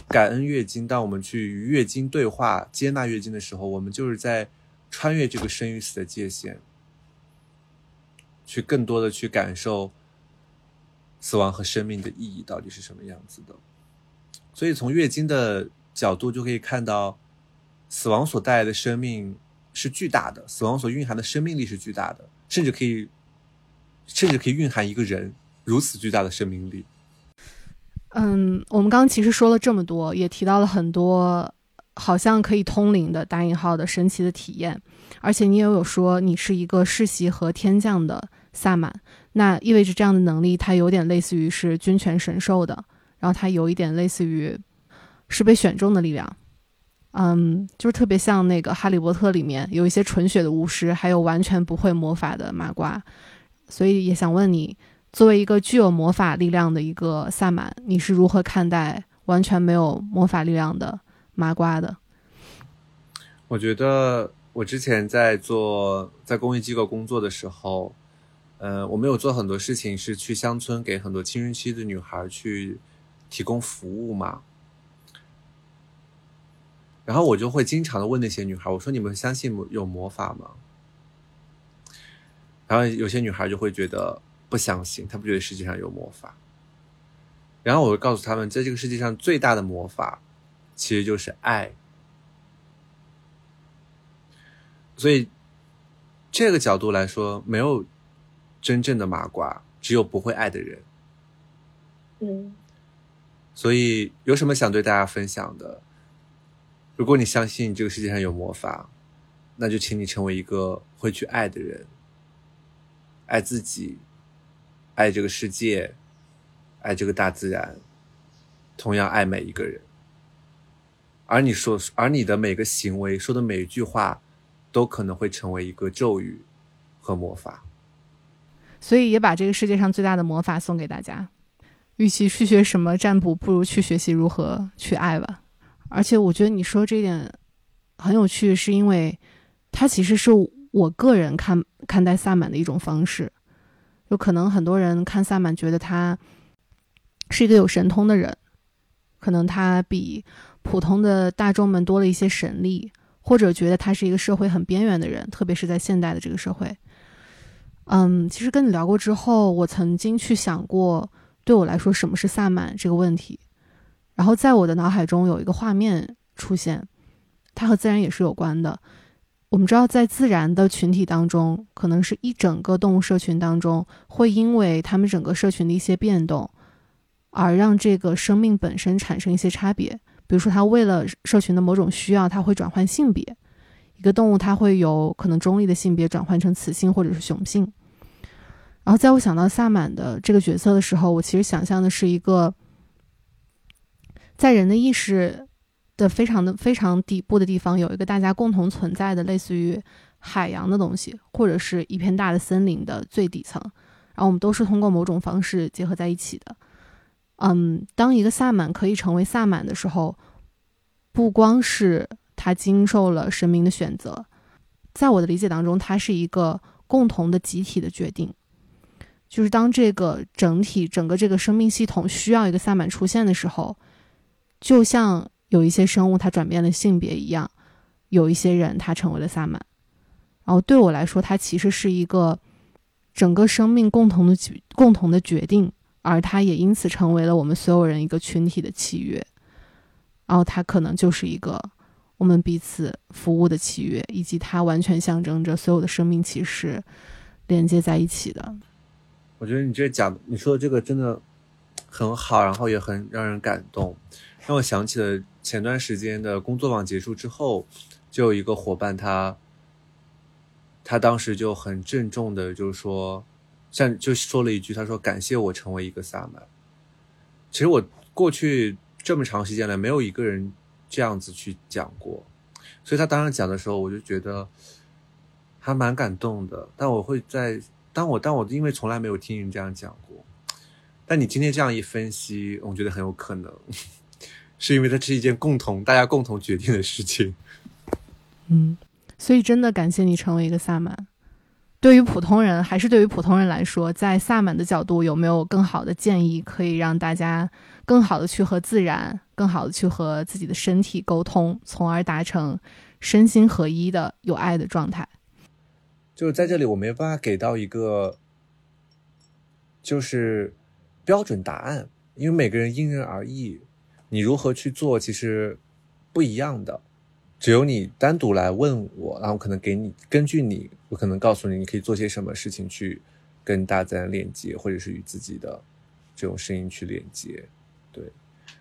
感恩月经，当我们去与月经对话、接纳月经的时候，我们就是在穿越这个生与死的界限，去更多的去感受死亡和生命的意义到底是什么样子的。所以从月经的角度就可以看到，死亡所带来的生命。是巨大的，死亡所蕴含的生命力是巨大的，甚至可以，甚至可以蕴含一个人如此巨大的生命力。嗯，我们刚刚其实说了这么多，也提到了很多好像可以通灵的打引号的神奇的体验，而且你也有说你是一个世袭和天降的萨满，那意味着这样的能力它有点类似于是君权神授的，然后它有一点类似于是被选中的力量。嗯，就是特别像那个《哈利波特》里面有一些纯血的巫师，还有完全不会魔法的麻瓜，所以也想问你，作为一个具有魔法力量的一个萨满，你是如何看待完全没有魔法力量的麻瓜的？我觉得我之前在做在公益机构工作的时候，呃，我们有做很多事情，是去乡村给很多青春期的女孩去提供服务嘛。然后我就会经常的问那些女孩，我说你们相信有魔法吗？然后有些女孩就会觉得不相信，她不觉得世界上有魔法。然后我会告诉他们，在这个世界上最大的魔法，其实就是爱。所以这个角度来说，没有真正的麻瓜，只有不会爱的人。嗯。所以有什么想对大家分享的？如果你相信这个世界上有魔法，那就请你成为一个会去爱的人，爱自己，爱这个世界，爱这个大自然，同样爱每一个人。而你说，而你的每个行为说的每一句话，都可能会成为一个咒语和魔法。所以，也把这个世界上最大的魔法送给大家。与其去学什么占卜，不如去学习如何去爱吧。而且我觉得你说这点很有趣，是因为它其实是我个人看看待萨满的一种方式。有可能很多人看萨满，觉得他是一个有神通的人，可能他比普通的大众们多了一些神力，或者觉得他是一个社会很边缘的人，特别是在现代的这个社会。嗯，其实跟你聊过之后，我曾经去想过，对我来说什么是萨满这个问题。然后在我的脑海中有一个画面出现，它和自然也是有关的。我们知道，在自然的群体当中，可能是一整个动物社群当中，会因为它们整个社群的一些变动，而让这个生命本身产生一些差别。比如说，它为了社群的某种需要，它会转换性别。一个动物，它会有可能中立的性别转换成雌性或者是雄性。然后，在我想到萨满的这个角色的时候，我其实想象的是一个。在人的意识的非常的非常底部的地方，有一个大家共同存在的类似于海洋的东西，或者是一片大的森林的最底层，然后我们都是通过某种方式结合在一起的。嗯，当一个萨满可以成为萨满的时候，不光是他经受了神明的选择，在我的理解当中，它是一个共同的集体的决定。就是当这个整体整个这个生命系统需要一个萨满出现的时候，就像有一些生物它转变了性别一样，有一些人他成为了萨满。然后对我来说，它其实是一个整个生命共同的共同的决定，而它也因此成为了我们所有人一个群体的契约。然后它可能就是一个我们彼此服务的契约，以及它完全象征着所有的生命其实连接在一起的。我觉得你这讲你说的这个真的很好，然后也很让人感动，让我想起了前段时间的工作坊结束之后，就有一个伙伴他他当时就很郑重的，就是说像就说了一句，他说感谢我成为一个萨满。其实我过去这么长时间来，没有一个人这样子去讲过，所以他当时讲的时候，我就觉得还蛮感动的。但我会在。当我，但我因为从来没有听人这样讲过，但你今天这样一分析，我觉得很有可能，是因为它是一件共同大家共同决定的事情。嗯，所以真的感谢你成为一个萨满。对于普通人，还是对于普通人来说，在萨满的角度，有没有更好的建议，可以让大家更好的去和自然，更好的去和自己的身体沟通，从而达成身心合一的有爱的状态？就是在这里，我没办法给到一个就是标准答案，因为每个人因人而异，你如何去做其实不一样的。只有你单独来问我，然后可能给你根据你，我可能告诉你你可以做些什么事情去跟大自然链接，或者是与自己的这种声音去连接。对，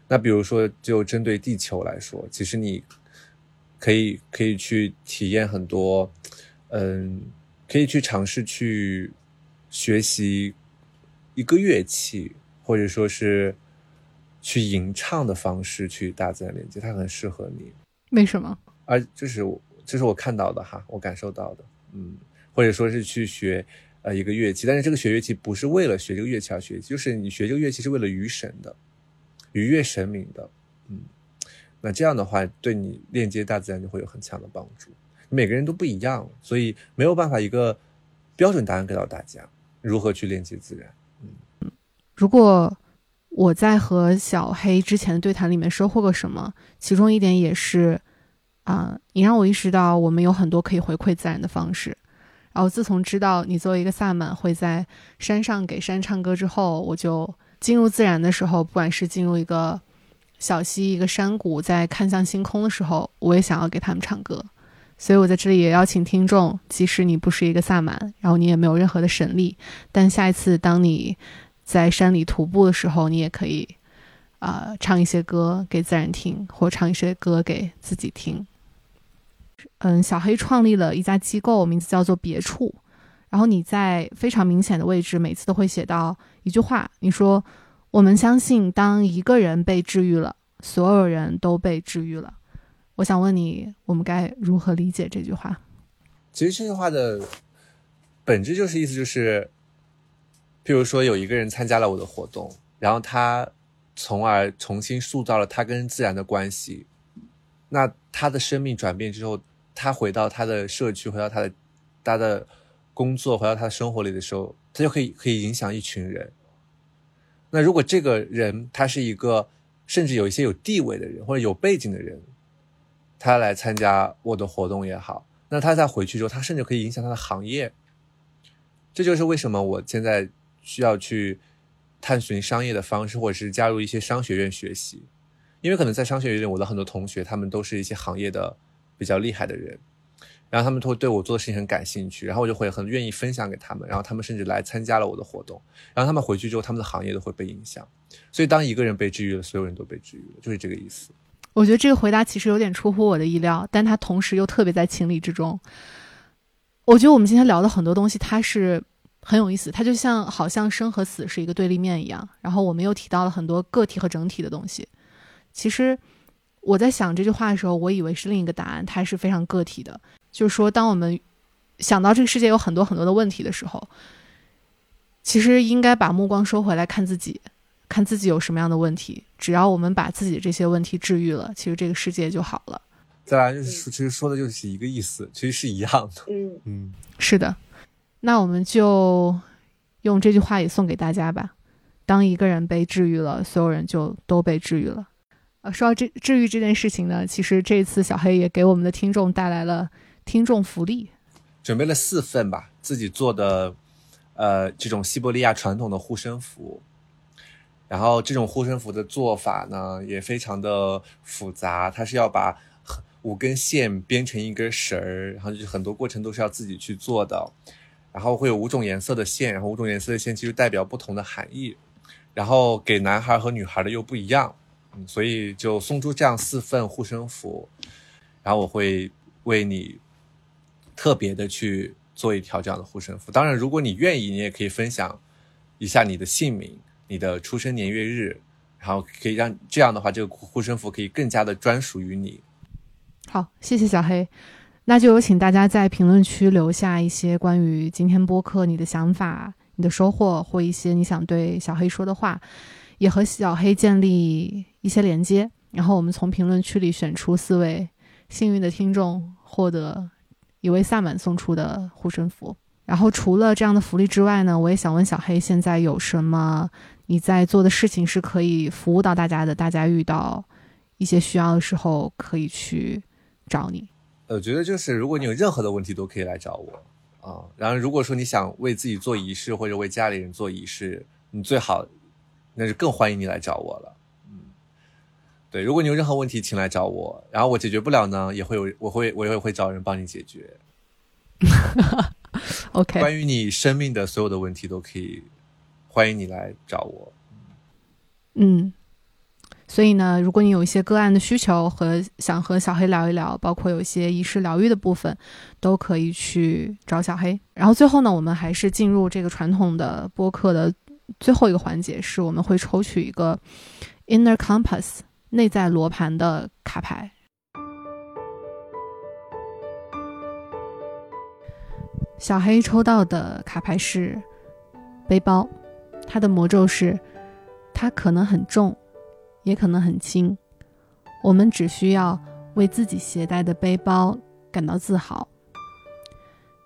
那比如说就针对地球来说，其实你可以可以去体验很多，嗯。可以去尝试去学习一个乐器，或者说是去吟唱的方式去大自然连接，它很适合你。为什么？而这是我这是我看到的哈，我感受到的。嗯，或者说是去学呃一个乐器，但是这个学乐器不是为了学这个乐器而学，就是你学这个乐器是为了娱神的，愉悦神明的。嗯，那这样的话，对你链接大自然就会有很强的帮助。每个人都不一样，所以没有办法一个标准答案给到大家。如何去链接自然？嗯，如果我在和小黑之前的对谈里面收获过什么，其中一点也是啊，你让我意识到我们有很多可以回馈自然的方式。然后自从知道你作为一个萨满会在山上给山唱歌之后，我就进入自然的时候，不管是进入一个小溪、一个山谷，在看向星空的时候，我也想要给他们唱歌。所以，我在这里也邀请听众，即使你不是一个萨满，然后你也没有任何的神力，但下一次当你在山里徒步的时候，你也可以，啊，唱一些歌给自然听，或唱一些歌给自己听。嗯，小黑创立了一家机构，名字叫做别处。然后你在非常明显的位置，每次都会写到一句话，你说：“我们相信，当一个人被治愈了，所有人都被治愈了。”我想问你，我们该如何理解这句话？其实这句话的本质就是意思就是，譬如说有一个人参加了我的活动，然后他从而重新塑造了他跟自然的关系，那他的生命转变之后，他回到他的社区，回到他的他的工作，回到他的生活里的时候，他就可以可以影响一群人。那如果这个人他是一个甚至有一些有地位的人或者有背景的人。他来参加我的活动也好，那他再回去之后，他甚至可以影响他的行业。这就是为什么我现在需要去探寻商业的方式，或者是加入一些商学院学习，因为可能在商学院里，我的很多同学他们都是一些行业的比较厉害的人，然后他们都会对我做的事情很感兴趣，然后我就会很愿意分享给他们，然后他们甚至来参加了我的活动，然后他们回去之后，他们的行业都会被影响。所以，当一个人被治愈了，所有人都被治愈了，就是这个意思。我觉得这个回答其实有点出乎我的意料，但它同时又特别在情理之中。我觉得我们今天聊的很多东西，它是很有意思，它就像好像生和死是一个对立面一样。然后我们又提到了很多个体和整体的东西。其实我在想这句话的时候，我以为是另一个答案，它是非常个体的。就是说，当我们想到这个世界有很多很多的问题的时候，其实应该把目光收回来看自己。看自己有什么样的问题，只要我们把自己这些问题治愈了，其实这个世界就好了。再来就是，其实说的就是一个意思，其实是一样的。嗯 嗯，是的，那我们就用这句话也送给大家吧。当一个人被治愈了，所有人就都被治愈了。呃，说到这治愈这件事情呢，其实这次小黑也给我们的听众带来了听众福利，准备了四份吧，自己做的，呃，这种西伯利亚传统的护身符。然后这种护身符的做法呢，也非常的复杂，它是要把五根线编成一根绳儿，然后就是很多过程都是要自己去做的。然后会有五种颜色的线，然后五种颜色的线其实代表不同的含义，然后给男孩和女孩的又不一样，所以就送出这样四份护身符，然后我会为你特别的去做一条这样的护身符。当然，如果你愿意，你也可以分享一下你的姓名。你的出生年月日，然后可以让这样的话，这个护身符可以更加的专属于你。好，谢谢小黑。那就有请大家在评论区留下一些关于今天播客你的想法、你的收获，或一些你想对小黑说的话，也和小黑建立一些连接。然后我们从评论区里选出四位幸运的听众，获得一位萨满送出的护身符。然后除了这样的福利之外呢，我也想问小黑，现在有什么？你在做的事情是可以服务到大家的，大家遇到一些需要的时候可以去找你。我觉得就是，如果你有任何的问题，都可以来找我啊。然后如果说你想为自己做仪式或者为家里人做仪式，你最好那就更欢迎你来找我了。嗯，对，如果你有任何问题，请来找我。然后我解决不了呢，也会有我会我也会找人帮你解决。OK，关于你生命的所有的问题都可以。欢迎你来找我。嗯，所以呢，如果你有一些个案的需求和想和小黑聊一聊，包括有一些仪式疗愈的部分，都可以去找小黑。然后最后呢，我们还是进入这个传统的播客的最后一个环节，是我们会抽取一个 Inner Compass 内在罗盘的卡牌。小黑抽到的卡牌是背包。它的魔咒是，它可能很重，也可能很轻。我们只需要为自己携带的背包感到自豪。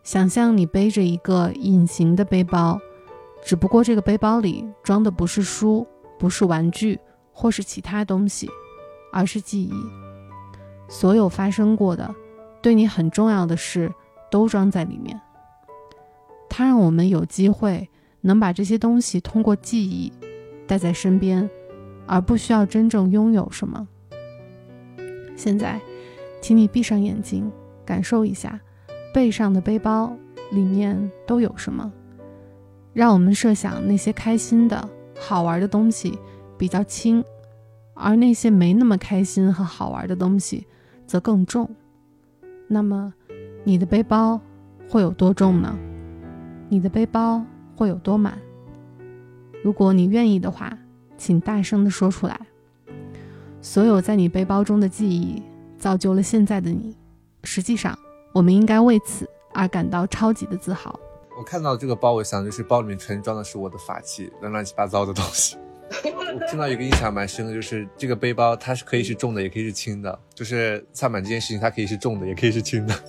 想象你背着一个隐形的背包，只不过这个背包里装的不是书，不是玩具，或是其他东西，而是记忆。所有发生过的、对你很重要的事都装在里面。它让我们有机会。能把这些东西通过记忆带在身边，而不需要真正拥有什么。现在，请你闭上眼睛，感受一下背上的背包里面都有什么。让我们设想那些开心的好玩的东西比较轻，而那些没那么开心和好玩的东西则更重。那么，你的背包会有多重呢？你的背包。会有多满？如果你愿意的话，请大声的说出来。所有在你背包中的记忆，造就了现在的你。实际上，我们应该为此而感到超级的自豪。我看到这个包，我想就是包里面全装的是我的法器，乱乱七八糟的东西。我听到一个印象蛮深的，就是这个背包它是可以是重的，也可以是轻的。就是萨满这件事情，它可以是重的，也可以是轻的。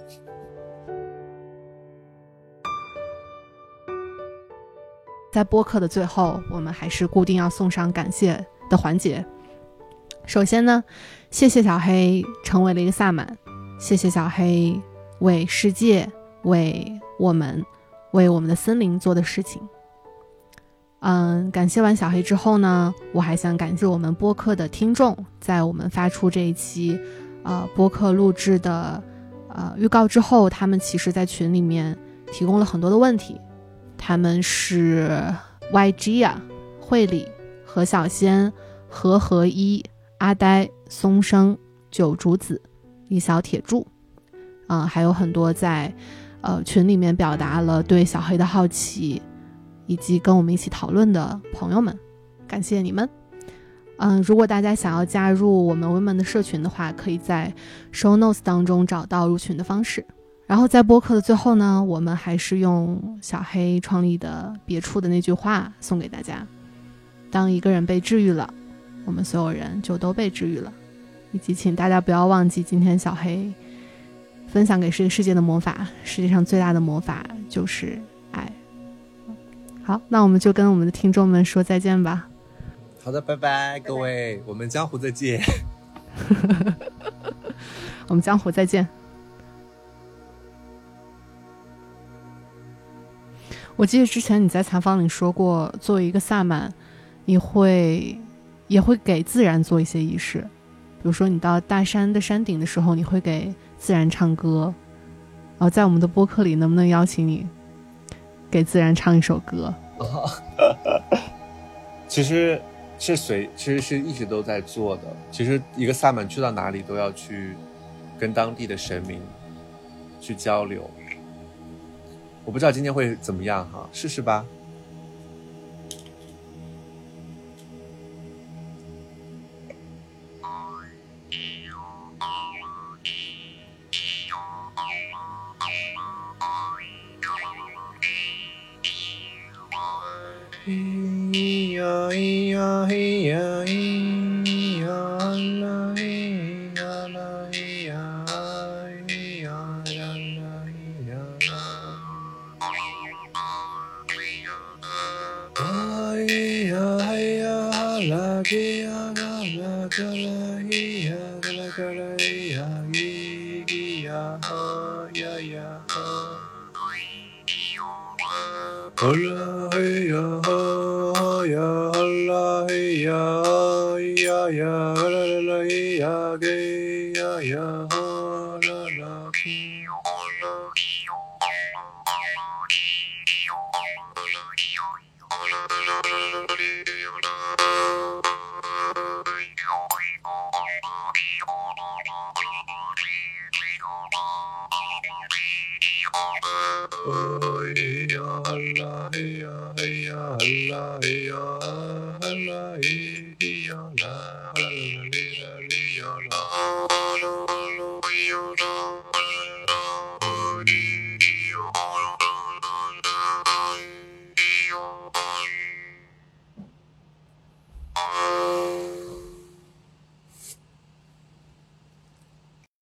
在播客的最后，我们还是固定要送上感谢的环节。首先呢，谢谢小黑成为了一个萨满，谢谢小黑为世界、为我们、为我们的森林做的事情。嗯，感谢完小黑之后呢，我还想感谢我们播客的听众，在我们发出这一期呃播客录制的呃预告之后，他们其实在群里面提供了很多的问题。他们是 YG 啊，惠理、何小仙、何何一、阿呆、松生、九竹子、李小铁柱，嗯，还有很多在呃群里面表达了对小黑的好奇，以及跟我们一起讨论的朋友们，感谢你们。嗯，如果大家想要加入我们 Women 的社群的话，可以在 Show Notes 当中找到入群的方式。然后在播客的最后呢，我们还是用小黑创立的别处的那句话送给大家：当一个人被治愈了，我们所有人就都被治愈了。以及请大家不要忘记，今天小黑分享给这个世界的魔法，世界上最大的魔法就是爱。好，那我们就跟我们的听众们说再见吧。好的，拜拜，各位，我们江湖再见。我们江湖再见。我记得之前你在采访里说过，作为一个萨满，你会也会给自然做一些仪式，比如说你到大山的山顶的时候，你会给自然唱歌。然后在我们的播客里，能不能邀请你给自然唱一首歌？其实是随，其实是一直都在做的。其实一个萨满去到哪里都要去跟当地的神明去交流。我不知道今天会怎么样哈，试试吧。咿呀咿呀咿呀咿呀啦咿呀啦咿呀咿呀啦啦咿呀啦。咿呀嘿呀啦咿呀啦啦噶啦咿呀噶啦噶啦咿呀咿咿呀哈呀呀哈。哈啦